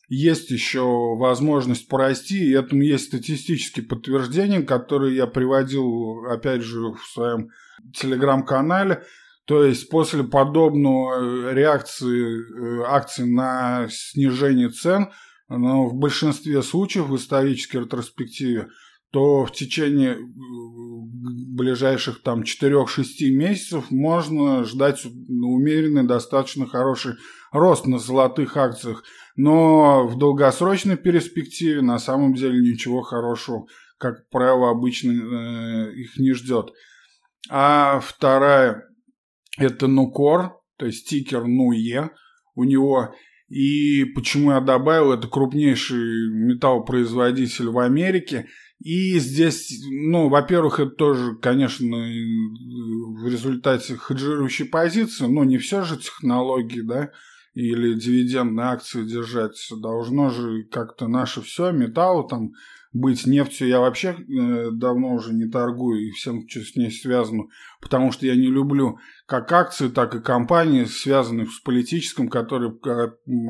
есть еще возможность порасти, и этому есть статистические подтверждения, которые я приводил, опять же, в своем телеграм-канале. То есть после подобного реакции э, акций на снижение цен, но в большинстве случаев в исторической ретроспективе, то в течение э, ближайших там 4-6 месяцев можно ждать умеренный, достаточно хороший рост на золотых акциях. Но в долгосрочной перспективе на самом деле ничего хорошего, как правило, обычно э, их не ждет. А вторая – это Нукор, то есть стикер НУЕ у него. И почему я добавил, это крупнейший металлопроизводитель в Америке. И здесь, ну, во-первых, это тоже, конечно, в результате хеджирующей позиции, но не все же технологии, да, или дивидендные акции держать. Должно же как-то наше все, металл там быть нефтью. Я вообще э, давно уже не торгую и всем, что с ней связано, потому что я не люблю как акции, так и компании, связанные с политическим, которые э,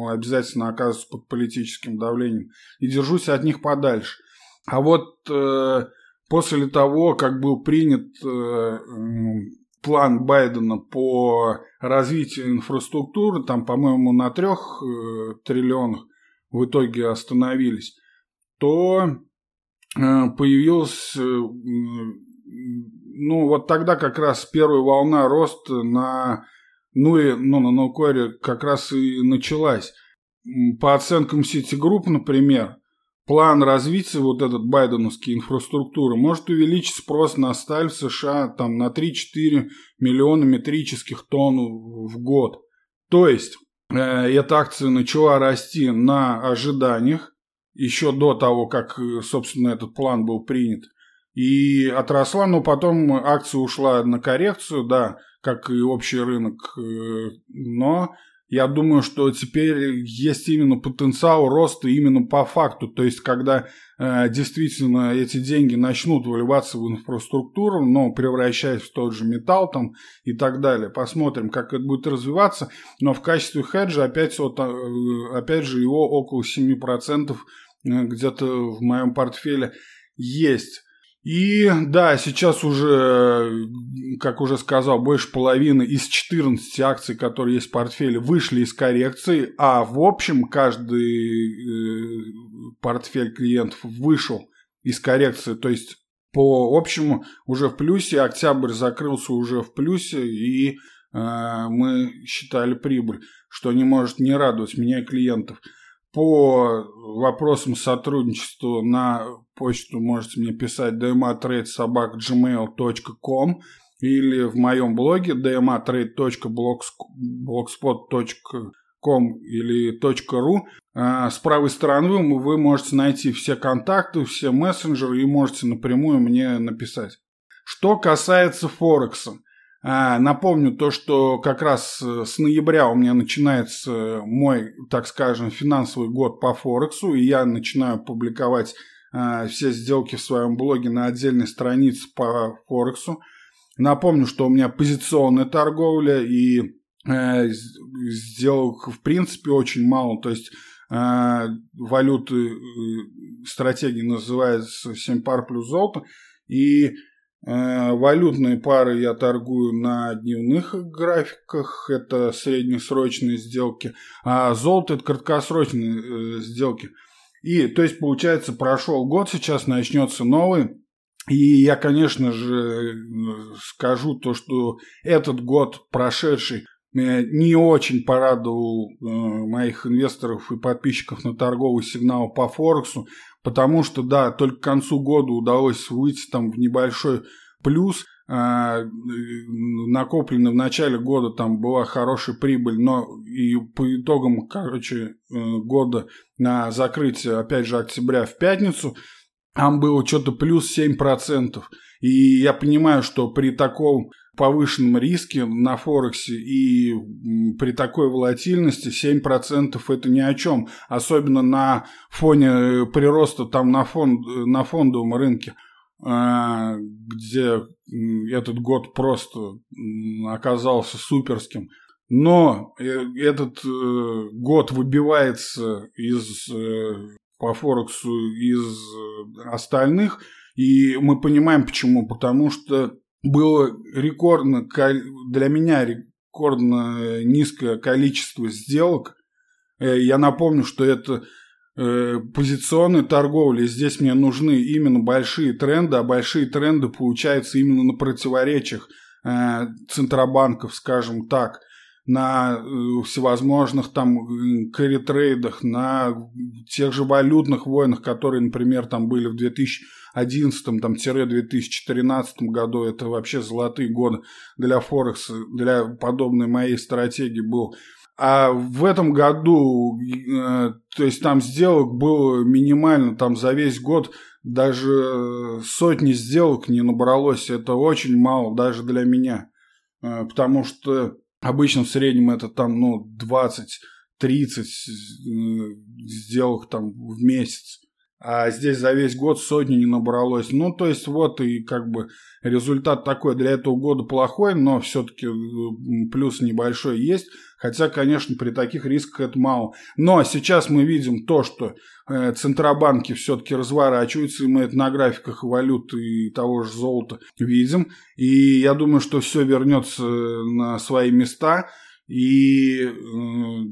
обязательно оказываются под политическим давлением. И держусь от них подальше. А вот э, после того, как был принят план Байдена по развитию инфраструктуры, там, по-моему, на трех триллионах в итоге остановились, то появилась, э, ну, вот тогда как раз первая волна роста на, ну, и, ну, на Наукоре как раз и началась. По оценкам Citigroup, например, план развития вот этот байденовский инфраструктуры может увеличить спрос на сталь в США там, на 3-4 миллиона метрических тонн в год. То есть э, эта акция начала расти на ожиданиях еще до того, как, э, собственно, этот план был принят. И отросла, но потом акция ушла на коррекцию, да, как и общий рынок. Э, но я думаю, что теперь есть именно потенциал роста именно по факту. То есть, когда э, действительно эти деньги начнут выливаться в инфраструктуру, но превращаясь в тот же металл там и так далее. Посмотрим, как это будет развиваться. Но в качестве хеджа опять, вот, э, опять же его около 7% э, где-то в моем портфеле есть. И да, сейчас уже, как уже сказал, больше половины из 14 акций, которые есть в портфеле, вышли из коррекции, а в общем каждый э, портфель клиентов вышел из коррекции. То есть по общему уже в плюсе, октябрь закрылся уже в плюсе, и э, мы считали прибыль, что не может не радовать меня и клиентов по вопросам сотрудничества на почту можете мне писать dmatrade.gmail.com или в моем блоге dmatrade.blogspot.com или .ru. А, с правой стороны вы можете найти все контакты, все мессенджеры и можете напрямую мне написать. Что касается Форекса, а, напомню то, что как раз э, с ноября у меня начинается мой, так скажем, финансовый год по Форексу, и я начинаю публиковать а, все сделки в своем блоге на отдельной странице по Форексу. Напомню, что у меня позиционная торговля и э, сделок в принципе очень мало, то есть э, валюты э, стратегии называется 7 пар плюс золото, и валютные пары я торгую на дневных графиках, это среднесрочные сделки, а золото это краткосрочные э, сделки. И, то есть, получается, прошел год, сейчас начнется новый. И я, конечно же, скажу то, что этот год прошедший не очень порадовал э, моих инвесторов и подписчиков на торговый сигнал по Форексу, потому что, да, только к концу года удалось выйти там в небольшой плюс, э, накоплено в начале года там была хорошая прибыль, но и по итогам, короче, э, года на закрытие, опять же, октября в пятницу, там было что-то плюс 7%. И я понимаю, что при таком повышенном риске на Форексе и при такой волатильности 7% это ни о чем. Особенно на фоне э, прироста там на, фон, э, на фондовом рынке, а, где этот год просто оказался суперским. но э, этот э, год выбивается из, э, по Форексу из остальных, и мы понимаем почему. Потому что было рекордно, для меня рекордно низкое количество сделок. Я напомню, что это позиционной торговли. Здесь мне нужны именно большие тренды, а большие тренды получаются именно на противоречиях центробанков, скажем так на э, всевозможных там карри-трейдах, на тех же валютных войнах, которые, например, там были в 2011 там, 2013 году. Это вообще золотые годы для Форекса, для подобной моей стратегии был. А в этом году, э, то есть там сделок было минимально, там за весь год даже сотни сделок не набралось. Это очень мало даже для меня. Э, потому что Обычно в среднем это там, ну, 20-30 э, сделок там в месяц. А здесь за весь год сотни не набралось. Ну, то есть вот и как бы результат такой для этого года плохой, но все-таки э, плюс небольшой есть. Хотя, конечно, при таких рисках это мало. Но сейчас мы видим то, что э, центробанки все-таки разворачиваются, и мы это на графиках валют и того же золота видим. И я думаю, что все вернется на свои места. И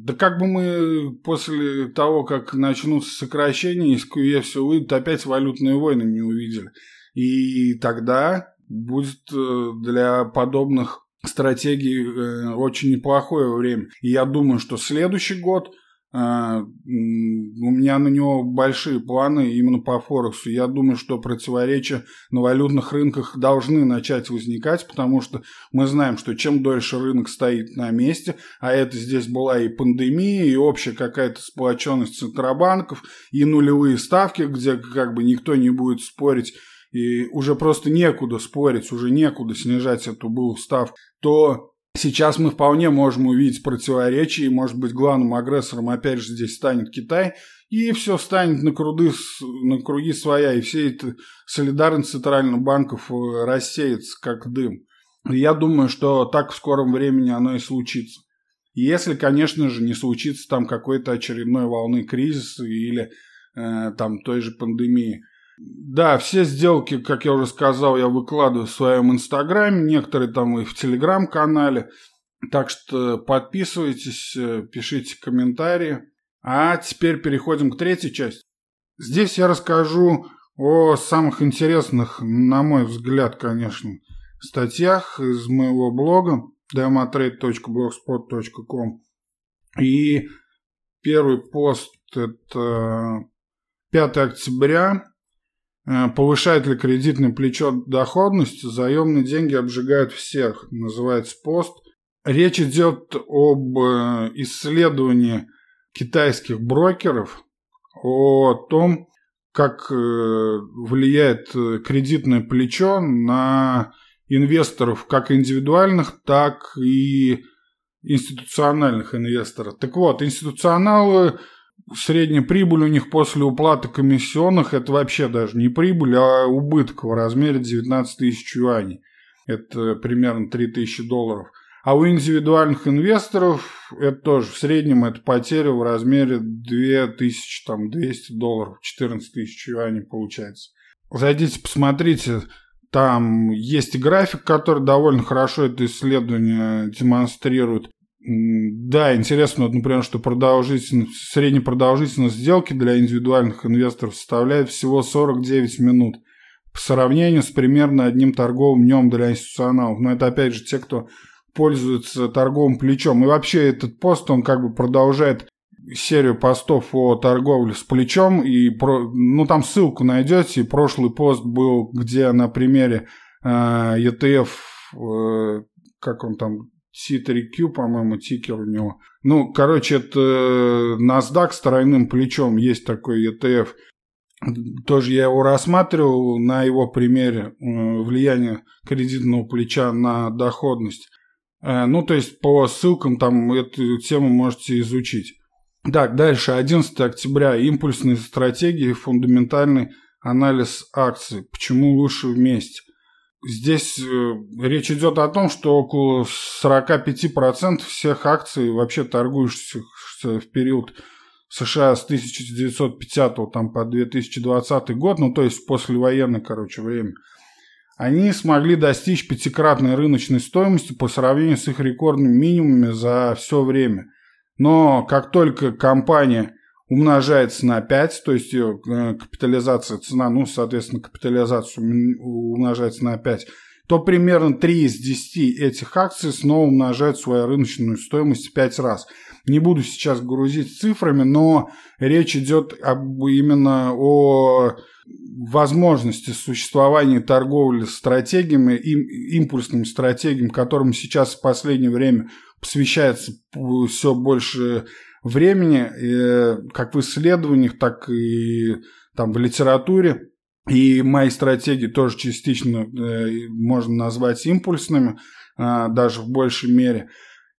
да как бы мы после того, как начнутся сокращения, из QE все выйдет, опять валютные войны не увидели. И тогда будет э, для подобных стратегий э, очень неплохое время. И я думаю, что следующий год а, у меня на него большие планы именно по Форексу. Я думаю, что противоречия на валютных рынках должны начать возникать, потому что мы знаем, что чем дольше рынок стоит на месте, а это здесь была и пандемия, и общая какая-то сплоченность центробанков, и нулевые ставки, где как бы никто не будет спорить, и уже просто некуда спорить, уже некуда снижать эту былую ставку, то Сейчас мы вполне можем увидеть противоречия, и, может быть, главным агрессором опять же здесь станет Китай, и все станет на, круги, на круги своя, и все эти солидарность центральных банков э, рассеется, как дым. Я думаю, что так в скором времени оно и случится. Если, конечно же, не случится там какой-то очередной волны кризиса или э, там той же пандемии. Да, все сделки, как я уже сказал, я выкладываю в своем инстаграме, некоторые там и в телеграм-канале. Так что подписывайтесь, э, пишите комментарии. А теперь переходим к третьей части. Здесь я расскажу о самых интересных, на мой взгляд, конечно, статьях из моего блога demotrade.blogspot.com. И первый пост это 5 октября повышает ли кредитное плечо доходность? Заемные деньги обжигают всех, называется пост. Речь идет об э, исследовании китайских брокеров о том, как э, влияет кредитное плечо на инвесторов, как индивидуальных, так и институциональных инвесторов. Так вот, институционалы средняя прибыль у них после уплаты комиссионных это вообще даже не прибыль, а убыток в размере 19 тысяч юаней. Это примерно 3 тысячи долларов. А у индивидуальных инвесторов это тоже в среднем это потеря в размере 2200 долларов, 14 тысяч юаней получается. Зайдите, посмотрите, там есть график, который довольно хорошо это исследование демонстрирует. Да, интересно, вот, например, что продолжительность, средняя продолжительность сделки для индивидуальных инвесторов составляет всего 49 минут по сравнению с примерно одним торговым днем для институционалов. Но это опять же те, кто пользуется торговым плечом. И вообще этот пост, он как бы продолжает серию постов о торговле с плечом. И про, ну там ссылку найдете. И прошлый пост был, где на примере э, ETF, э, как он там, C3Q, по-моему, тикер у него. Ну, короче, это э, NASDAQ с тройным плечом, есть такой ETF. Тоже я его рассматривал на его примере э, влияние кредитного плеча на доходность. Э, ну, то есть по ссылкам там эту тему можете изучить. Так, дальше, 11 октября. Импульсные стратегии, фундаментальный анализ акций. Почему лучше вместе? Здесь э, речь идет о том, что около 45% всех акций, вообще торгующихся в период США с 1950 там, по 2020 год, ну то есть послевоенное, короче, время, они смогли достичь пятикратной рыночной стоимости по сравнению с их рекордными минимумами за все время. Но как только компания умножается на 5, то есть ее э, капитализация, цена, ну, соответственно, капитализация умножается на 5, то примерно 3 из 10 этих акций снова умножают свою рыночную стоимость в 5 раз. Не буду сейчас грузить цифрами, но речь идет об, именно о возможности существования торговли стратегиями, импульсными стратегиями, которым сейчас в последнее время посвящается все больше времени, как в исследованиях, так и там в литературе. И мои стратегии тоже частично э, можно назвать импульсными, э, даже в большей мере.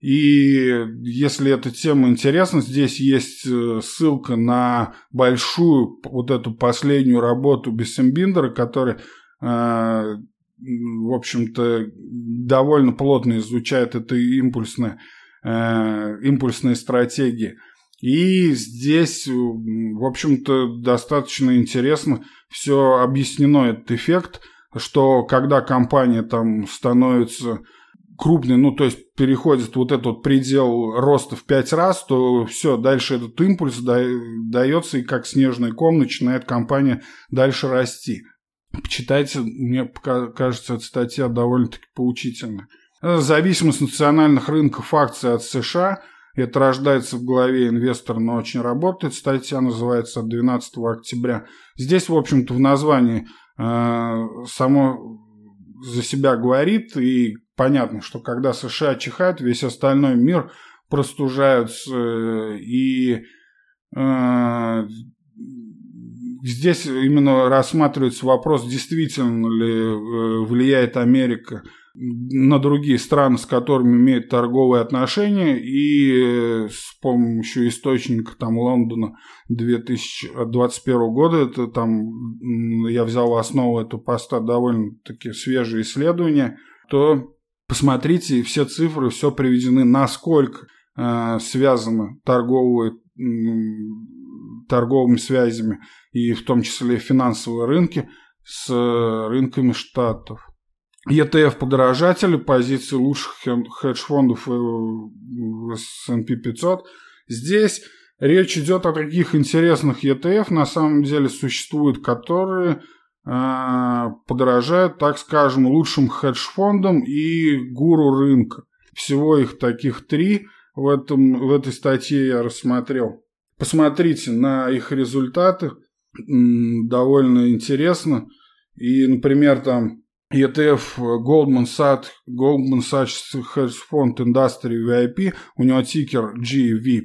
И если эта тема интересна, здесь есть э, ссылка на большую вот эту последнюю работу Бессембиндера, который, в общем-то, довольно плотно изучает это импульсное, импульсные стратегии. И здесь, в общем-то, достаточно интересно все объяснено, этот эффект, что когда компания там становится крупный, ну, то есть переходит вот этот предел роста в 5 раз, то все, дальше этот импульс дается, и как снежный ком начинает компания дальше расти. Почитайте, мне кажется, эта статья довольно-таки поучительная. Зависимость национальных рынков акций от США – это рождается в голове инвестора, но очень работает. Статья называется от 12 октября. Здесь, в общем-то, в названии э, само за себя говорит, и понятно, что когда США чихают, весь остальной мир простужаются, и э, здесь именно рассматривается вопрос, действительно ли э, влияет Америка на другие страны, с которыми имеет торговые отношения, и э, с помощью источника там Лондона 2021 года, это там я взял основу этого поста довольно-таки свежие исследования, то посмотрите, все цифры, все приведены, насколько э, связаны торговые торговыми связями и в том числе финансовые рынки с рынками штатов. ETF-подорожатели, позиции лучших хедж-фондов S&P 500. Здесь речь идет о таких интересных ETF, на самом деле существуют, которые э, подорожают, так скажем, лучшим хедж-фондам и гуру рынка. Всего их таких три в, этом, в этой статье я рассмотрел. Посмотрите на их результаты, довольно интересно. И, например, там ETF Goldman Sachs, Goldman Sachs Hedge Fund Industry VIP, у него тикер GVIP,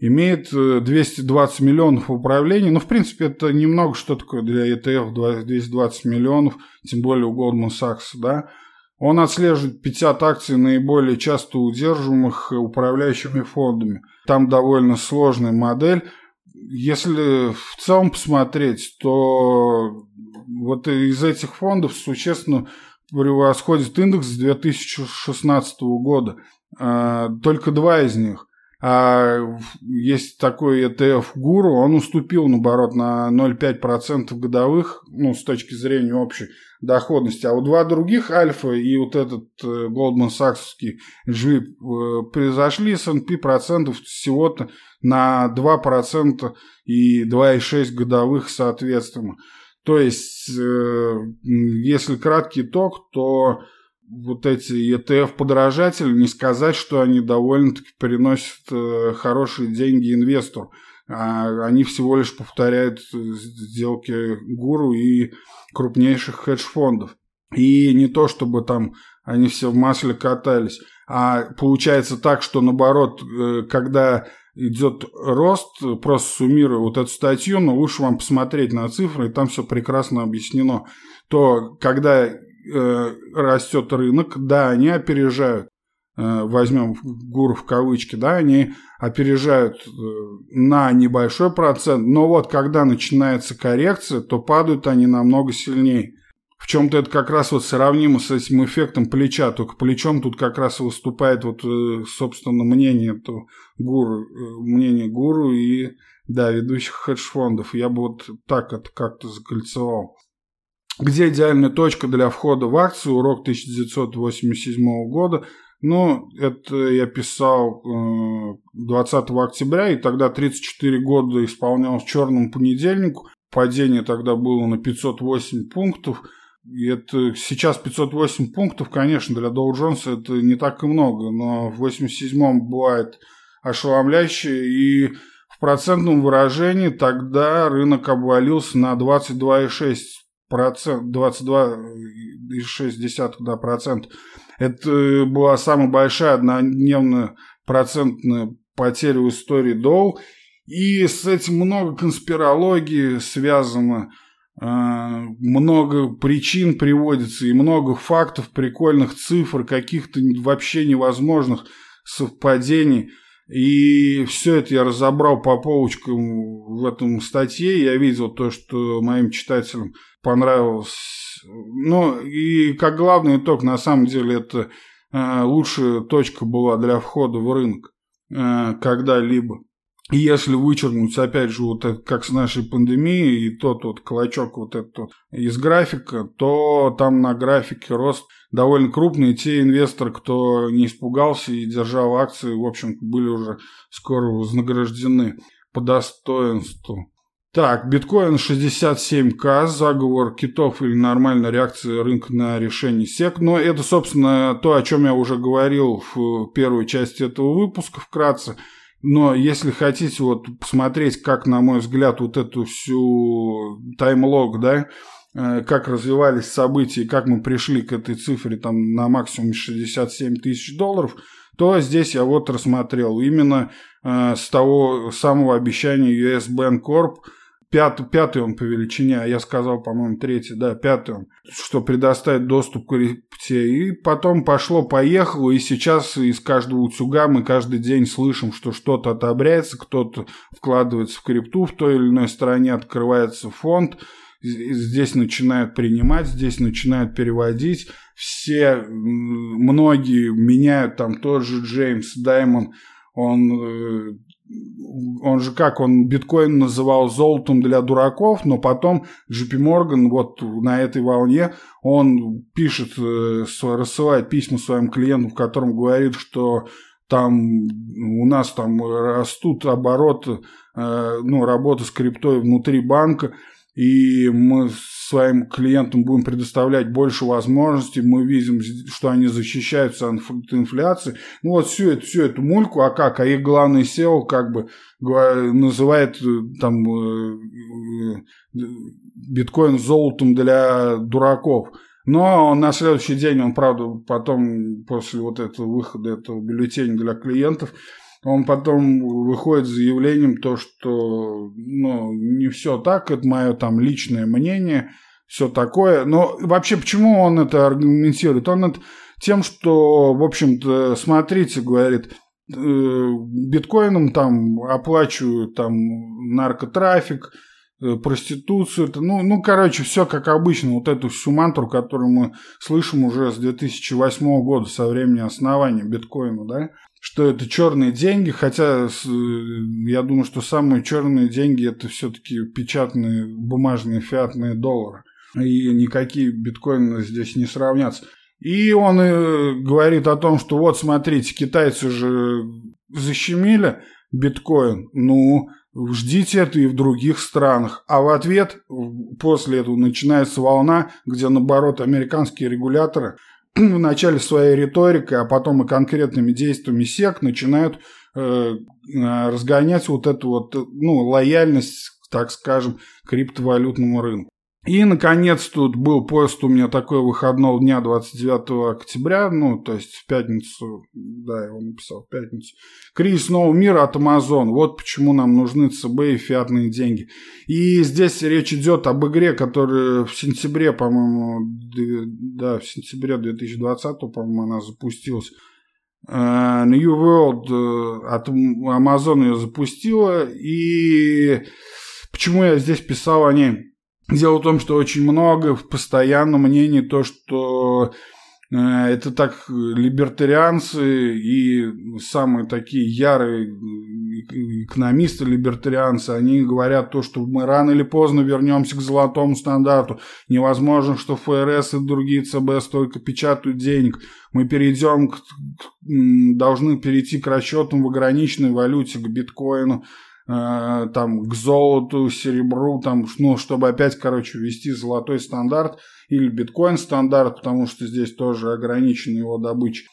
имеет 220 э, миллионов в управлении. Ну, в принципе, это немного, что такое для ETF 220 миллионов, тем более у Goldman Sachs, да. Он отслеживает 50 акций наиболее часто удерживаемых управляющими фондами. Там довольно сложная модель. Если в целом посмотреть, то вот из этих фондов существенно превосходит индекс с 2016 года. А, только два из них. А есть такой ETF Гуру, он уступил, наоборот, на 0,5% годовых, ну, с точки зрения общей доходности. А у два других Альфа и вот этот э, Goldman Sachs GWIP э, произошли S&P процентов всего-то на 2% и 2,6 годовых соответственно. То есть, э, если краткий итог, то вот эти ETF-подражатели, не сказать, что они довольно-таки приносят э, хорошие деньги инвестору. А они всего лишь повторяют сделки гуру и крупнейших хедж-фондов. И не то, чтобы там они все в масле катались. А получается так, что наоборот, э, когда идет рост, просто суммируя вот эту статью, но лучше вам посмотреть на цифры, и там все прекрасно объяснено. То, когда э, растет рынок, да, они опережают, э, возьмем гуру в кавычки, да, они опережают э, на небольшой процент, но вот когда начинается коррекция, то падают они намного сильнее. в чем-то это как раз вот сравнимо с этим эффектом плеча, только плечом тут как раз выступает вот, э, собственно, мнение то гуру, э, мнение гуру и, да, ведущих хедж-фондов. Я бы вот так это как-то закольцевал. Где идеальная точка для входа в акцию? Урок 1987 года. Ну, это я писал 20 э, октября, и тогда 34 года исполнялось черному понедельнику. Падение тогда было на 508 пунктов – и это сейчас 508 пунктов, конечно, для Доу Джонса это не так и много, но в 87-м бывает ошеломляюще, и в процентном выражении тогда рынок обвалился на 22,6%, 22,6%. Да, процент. Это была самая большая однодневная процентная потеря в истории Доу, и с этим много конспирологии связано – а, много причин приводится и много фактов, прикольных цифр, каких-то вообще невозможных совпадений. И все это я разобрал по полочкам в этом статье. Я видел то, что моим читателям понравилось. Ну, и как главный итог, на самом деле, это э, лучшая точка была для входа в рынок э, когда-либо. И если вычеркнуть, опять же, вот это, как с нашей пандемией, и тот вот клочок вот этот из графика, то там на графике рост довольно крупный. Те инвесторы, кто не испугался и держал акции, в общем были уже скоро вознаграждены по достоинству. Так, биткоин 67к, заговор китов или нормальная реакция рынка на решение СЕК. Но это, собственно, то, о чем я уже говорил в первой части этого выпуска вкратце – но если хотите вот посмотреть, как, на мой взгляд, вот эту всю таймлог, да, э, как развивались события, как мы пришли к этой цифре там на максимум 67 тысяч долларов, то здесь я вот рассмотрел именно э, с того самого обещания US Bank Corp – пятый, пятый он по величине, а я сказал, по-моему, третий, да, пятый он, что предоставит доступ к крипте. И потом пошло-поехало, и сейчас из каждого утюга мы каждый день слышим, что что-то отобряется, кто-то вкладывается в крипту, в той или иной стороне открывается фонд, здесь начинают принимать, здесь начинают переводить. Все, многие меняют, там тот же Джеймс Даймон, он э, он же как, он биткоин называл золотом для дураков, но потом JP Morgan вот на этой волне, он пишет, э, рассылает письма своим клиентам, в котором говорит, что там у нас там растут обороты, э, ну, работа с криптой внутри банка, и мы своим клиентам будем предоставлять больше возможностей, мы видим, что они защищаются от инфляции. Ну вот всю эту, всю эту мульку, а как? А их главный SEO как бы называет э, там э, э, биткоин золотом для дураков. Но на следующий день он, правда, потом, после вот этого выхода этого бюллетеня для клиентов, он потом выходит с заявлением то, что ну, не все так, это мое там личное мнение, все такое. Но вообще, почему он это аргументирует? Он это тем, что, в общем-то, смотрите, говорит, э, биткоином там оплачивают там наркотрафик, э, проституцию, это, ну, ну, короче, все как обычно, вот эту всю мантру, которую мы слышим уже с 2008 года, со времени основания биткоина, да, что это черные деньги, хотя э, я думаю, что самые черные деньги это все-таки печатные бумажные фиатные доллары. И никакие биткоины здесь не сравнятся. И он э, говорит о том, что вот смотрите, китайцы же защемили биткоин, ну, ждите это и в других странах. А в ответ после этого начинается волна, где наоборот американские регуляторы в начале своей риторикой, а потом и конкретными действиями СЕК начинают э, э, разгонять вот эту вот ну, лояльность, так скажем, криптовалютному рынку. И, наконец, тут был поезд у меня такой выходного дня 29 октября, ну, то есть в пятницу, да, я его написал, в пятницу. Кризис нового мира от Amazon. Вот почему нам нужны ЦБ и фиатные деньги. И здесь речь идет об игре, которая в сентябре, по-моему, да, в сентябре 2020, по-моему, она запустилась. Uh, New World uh, от Amazon ее запустила. И почему я здесь писал о ней? Дело в том, что очень много постоянно мнений то, что э, это так либертарианцы и самые такие ярые экономисты либертарианцы, они говорят то, что мы рано или поздно вернемся к золотому стандарту. Невозможно, что ФРС и другие ЦБ столько печатают денег. Мы перейдем к, должны перейти к расчетам в ограниченной валюте, к биткоину. Э, там, к золоту, серебру, там, ну, чтобы опять, короче, ввести золотой стандарт или биткоин стандарт, потому что здесь тоже ограничена его добыча.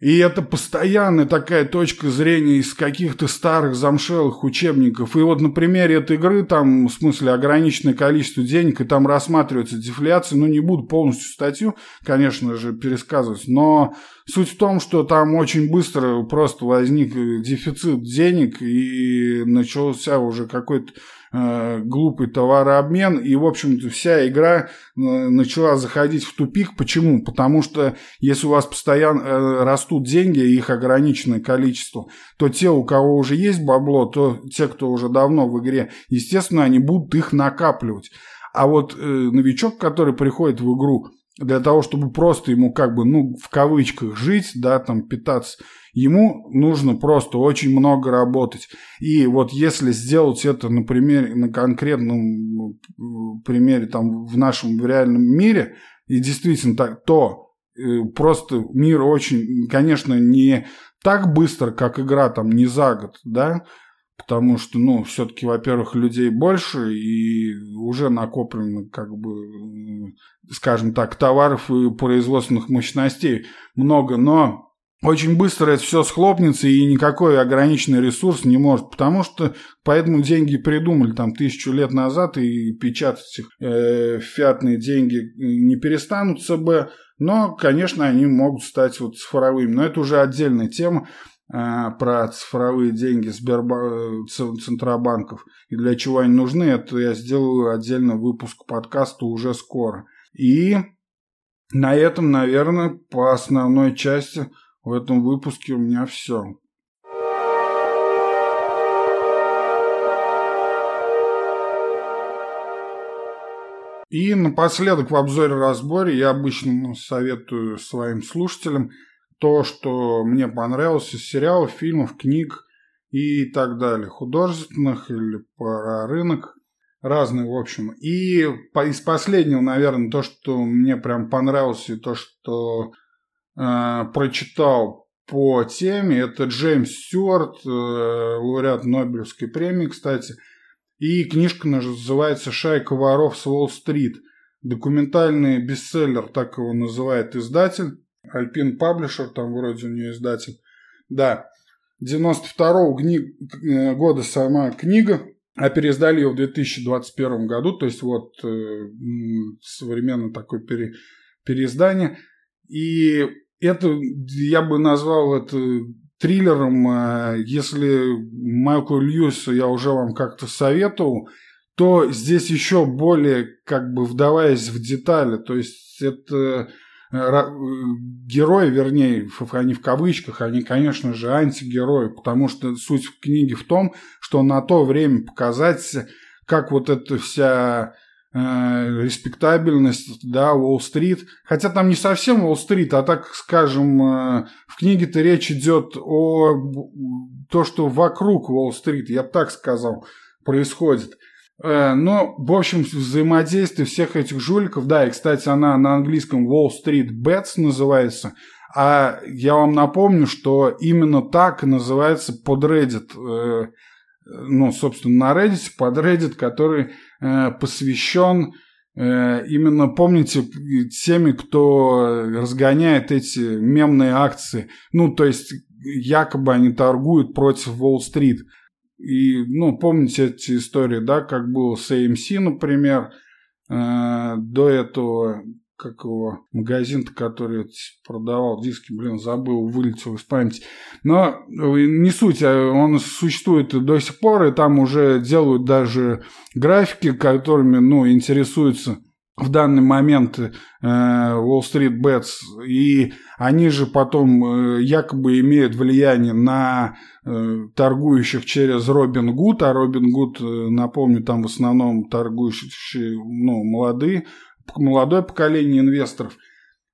И это постоянная такая точка зрения из каких-то старых замшелых учебников. И вот на примере этой игры, там, в смысле, ограниченное количество денег, и там рассматривается дефляция. Ну, не буду полностью статью, конечно же, пересказывать, но суть в том, что там очень быстро просто возник дефицит денег, и начался уже какой-то глупый товарообмен, и, в общем-то, вся игра э, начала заходить в тупик. Почему? Потому что если у вас постоянно э, растут деньги, их ограниченное количество, то те, у кого уже есть бабло, то те, кто уже давно в игре, естественно, они будут их накапливать. А вот э, новичок, который приходит в игру для того, чтобы просто ему как бы, ну, в кавычках жить, да, там, питаться, Ему нужно просто очень много работать. И вот если сделать это, например, на конкретном примере там в нашем в реальном мире, и действительно так, то э, просто мир очень, конечно, не так быстро, как игра там не за год, да, потому что, ну, все-таки, во-первых, людей больше и уже накоплено, как бы, скажем так, товаров и производственных мощностей много, но очень быстро это все схлопнется, и никакой ограниченный ресурс не может, потому что поэтому деньги придумали там тысячу лет назад, и печатать их э, фиатные деньги не перестанут ЦБ, но, конечно, они могут стать вот цифровыми. Но это уже отдельная тема э, про цифровые деньги Сбербан... Центробанков и для чего они нужны. Это я сделаю отдельный выпуск подкаста уже скоро. И на этом, наверное, по основной части – в этом выпуске у меня все. И напоследок в обзоре-разборе я обычно советую своим слушателям то, что мне понравилось из сериалов, фильмов, книг и так далее. Художественных или про рынок. Разные, в общем. И из последнего, наверное, то, что мне прям понравилось, и то, что э, прочитал по теме. Это Джеймс Стюарт, э, лауреат Нобелевской премии, кстати. И книжка называется «Шайка воров с Уолл-стрит». Документальный бестселлер, так его называет издатель. Альпин Паблишер, там вроде у нее издатель. Да, 92-го э, года сама книга, а переиздали ее в 2021 году, то есть вот э, современное такое пере, переиздание. И это, я бы назвал это триллером. А если Майкл Льюиса я уже вам как-то советовал, то здесь еще более, как бы вдаваясь в детали, то есть это э, герои, вернее, они в кавычках, они, конечно же, антигерои, потому что суть в книге в том, что на то время показать, как вот эта вся Э, респектабельность, да, Уолл-стрит. Хотя там не совсем Уолл-стрит, а так, скажем, э, в книге-то речь идет о то, что вокруг Уолл-стрит, я бы так сказал, происходит. Э, но, в общем, взаимодействие всех этих жуликов, да, и, кстати, она на английском Wall Street Bets называется, а я вам напомню, что именно так называется под Reddit, ну, собственно, на Reddit, под Reddit, который Э, посвящен э, именно, помните, теми, кто разгоняет эти мемные акции. Ну, то есть, якобы они торгуют против Уолл-стрит. И, ну, помните эти истории, да, как было с AMC, например, э, до этого как его, магазин который продавал диски, блин, забыл, вылетел из памяти. Но э, не суть, а он существует до сих пор, и там уже делают даже графики, которыми, ну, интересуются в данный момент э, Wall Street Bets, и они же потом э, якобы имеют влияние на э, торгующих через Робин Гуд, а Робин Гуд, напомню, там в основном торгующие ну, молодые, молодое поколение инвесторов –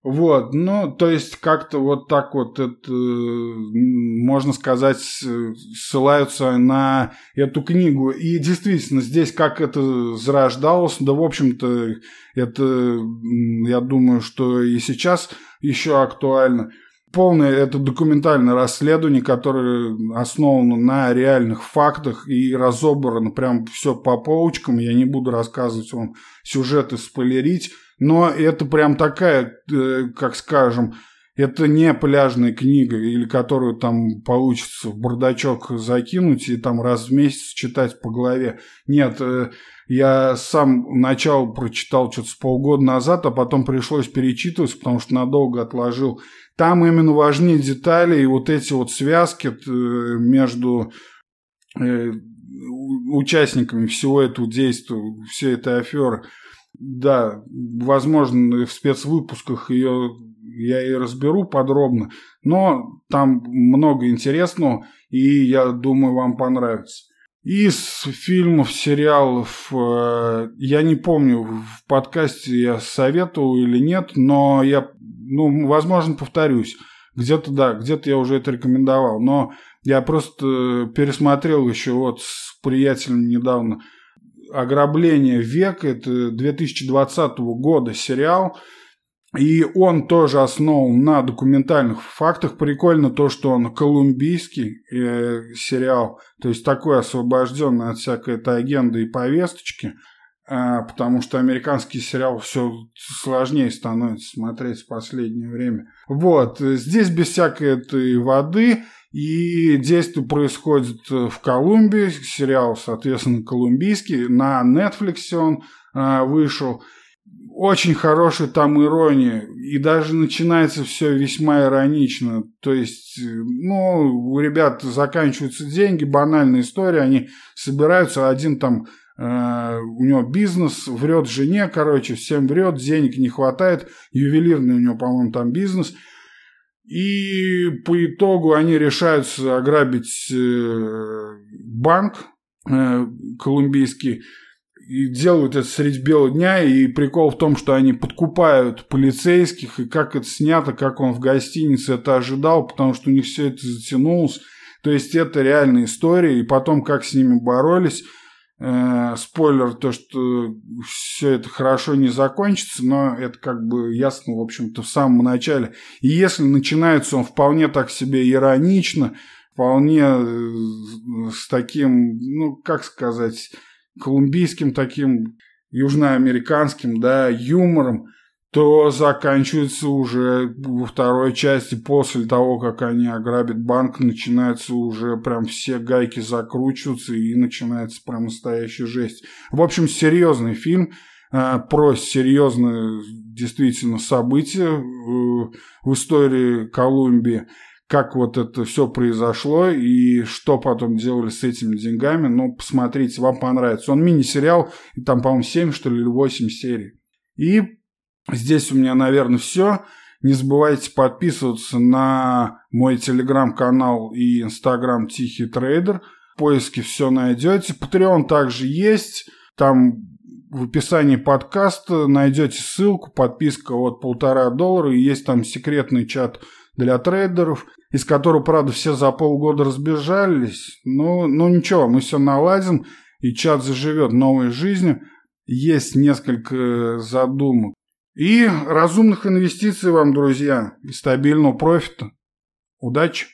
вот, ну, то есть как-то вот так вот это, можно сказать, ссылаются на эту книгу. И действительно, здесь как это зарождалось, да, в общем-то, это, я думаю, что и сейчас еще актуально. Полное это документальное расследование, которое основано на реальных фактах и разобрано прям все по полочкам. Я не буду рассказывать вам сюжеты, спойлерить но это прям такая, э, как скажем, это не пляжная книга, или которую там получится в бардачок закинуть и там раз в месяц читать по голове. Нет, э, я сам начало прочитал что-то с полгода назад, а потом пришлось перечитывать, потому что надолго отложил. Там именно важнее детали и вот эти вот связки э, между участниками всего этого действия, всей этой аферы – да, возможно, в спецвыпусках ее я и разберу подробно, но там много интересного, и я думаю, вам понравится. Из фильмов, сериалов, э, я не помню, в подкасте я советовал или нет, но я, ну, возможно, повторюсь. Где-то, да, где-то я уже это рекомендовал, но я просто пересмотрел еще вот с приятелем недавно «Ограбление века». Это 2020 года сериал. И он тоже основан на документальных фактах. Прикольно то, что он колумбийский э, сериал, то есть такой освобожденный от всякой этой агенды и повесточки, э, потому что американский сериал все сложнее становится смотреть в последнее время. Вот, здесь без всякой этой воды – и действие происходит э, в Колумбии, сериал, соответственно, колумбийский. На Netflix он э, вышел. Очень хорошая там ирония. И даже начинается все весьма иронично. То есть, э, ну, у ребят заканчиваются деньги, банальная история. Они собираются, один там э, у него бизнес, врет жене, короче, всем врет, денег не хватает. Ювелирный у него, по-моему, там бизнес – и по итогу они решаются ограбить э, банк э, колумбийский и делают это средь бела дня, и прикол в том, что они подкупают полицейских, и как это снято, как он в гостинице это ожидал, потому что у них все это затянулось. То есть это реальная история, и потом как с ними боролись – Э, спойлер, то, что все это хорошо не закончится, но это как бы ясно, в общем-то, в самом начале. И если начинается он вполне так себе иронично, вполне э, с таким, ну, как сказать, колумбийским таким южноамериканским, да, юмором, то заканчивается уже во второй части, после того, как они ограбят банк, начинаются уже прям все гайки закручиваться и начинается прям настоящая жесть. В общем, серьезный фильм э, про серьезные действительно события э, в истории Колумбии, как вот это все произошло и что потом делали с этими деньгами. Ну, посмотрите, вам понравится. Он мини-сериал, там, по-моему, 7, что ли, или 8 серий. И Здесь у меня, наверное, все. Не забывайте подписываться на мой телеграм-канал и инстаграм Тихий Трейдер. В поиске все найдете. Patreon также есть. Там в описании подкаста найдете ссылку, подписка от полтора доллара. И есть там секретный чат для трейдеров, из которого, правда, все за полгода разбежались. Но, ну ничего, мы все наладим, и чат заживет новой жизнью. Есть несколько задумок и разумных инвестиций вам, друзья, и стабильного профита. Удачи!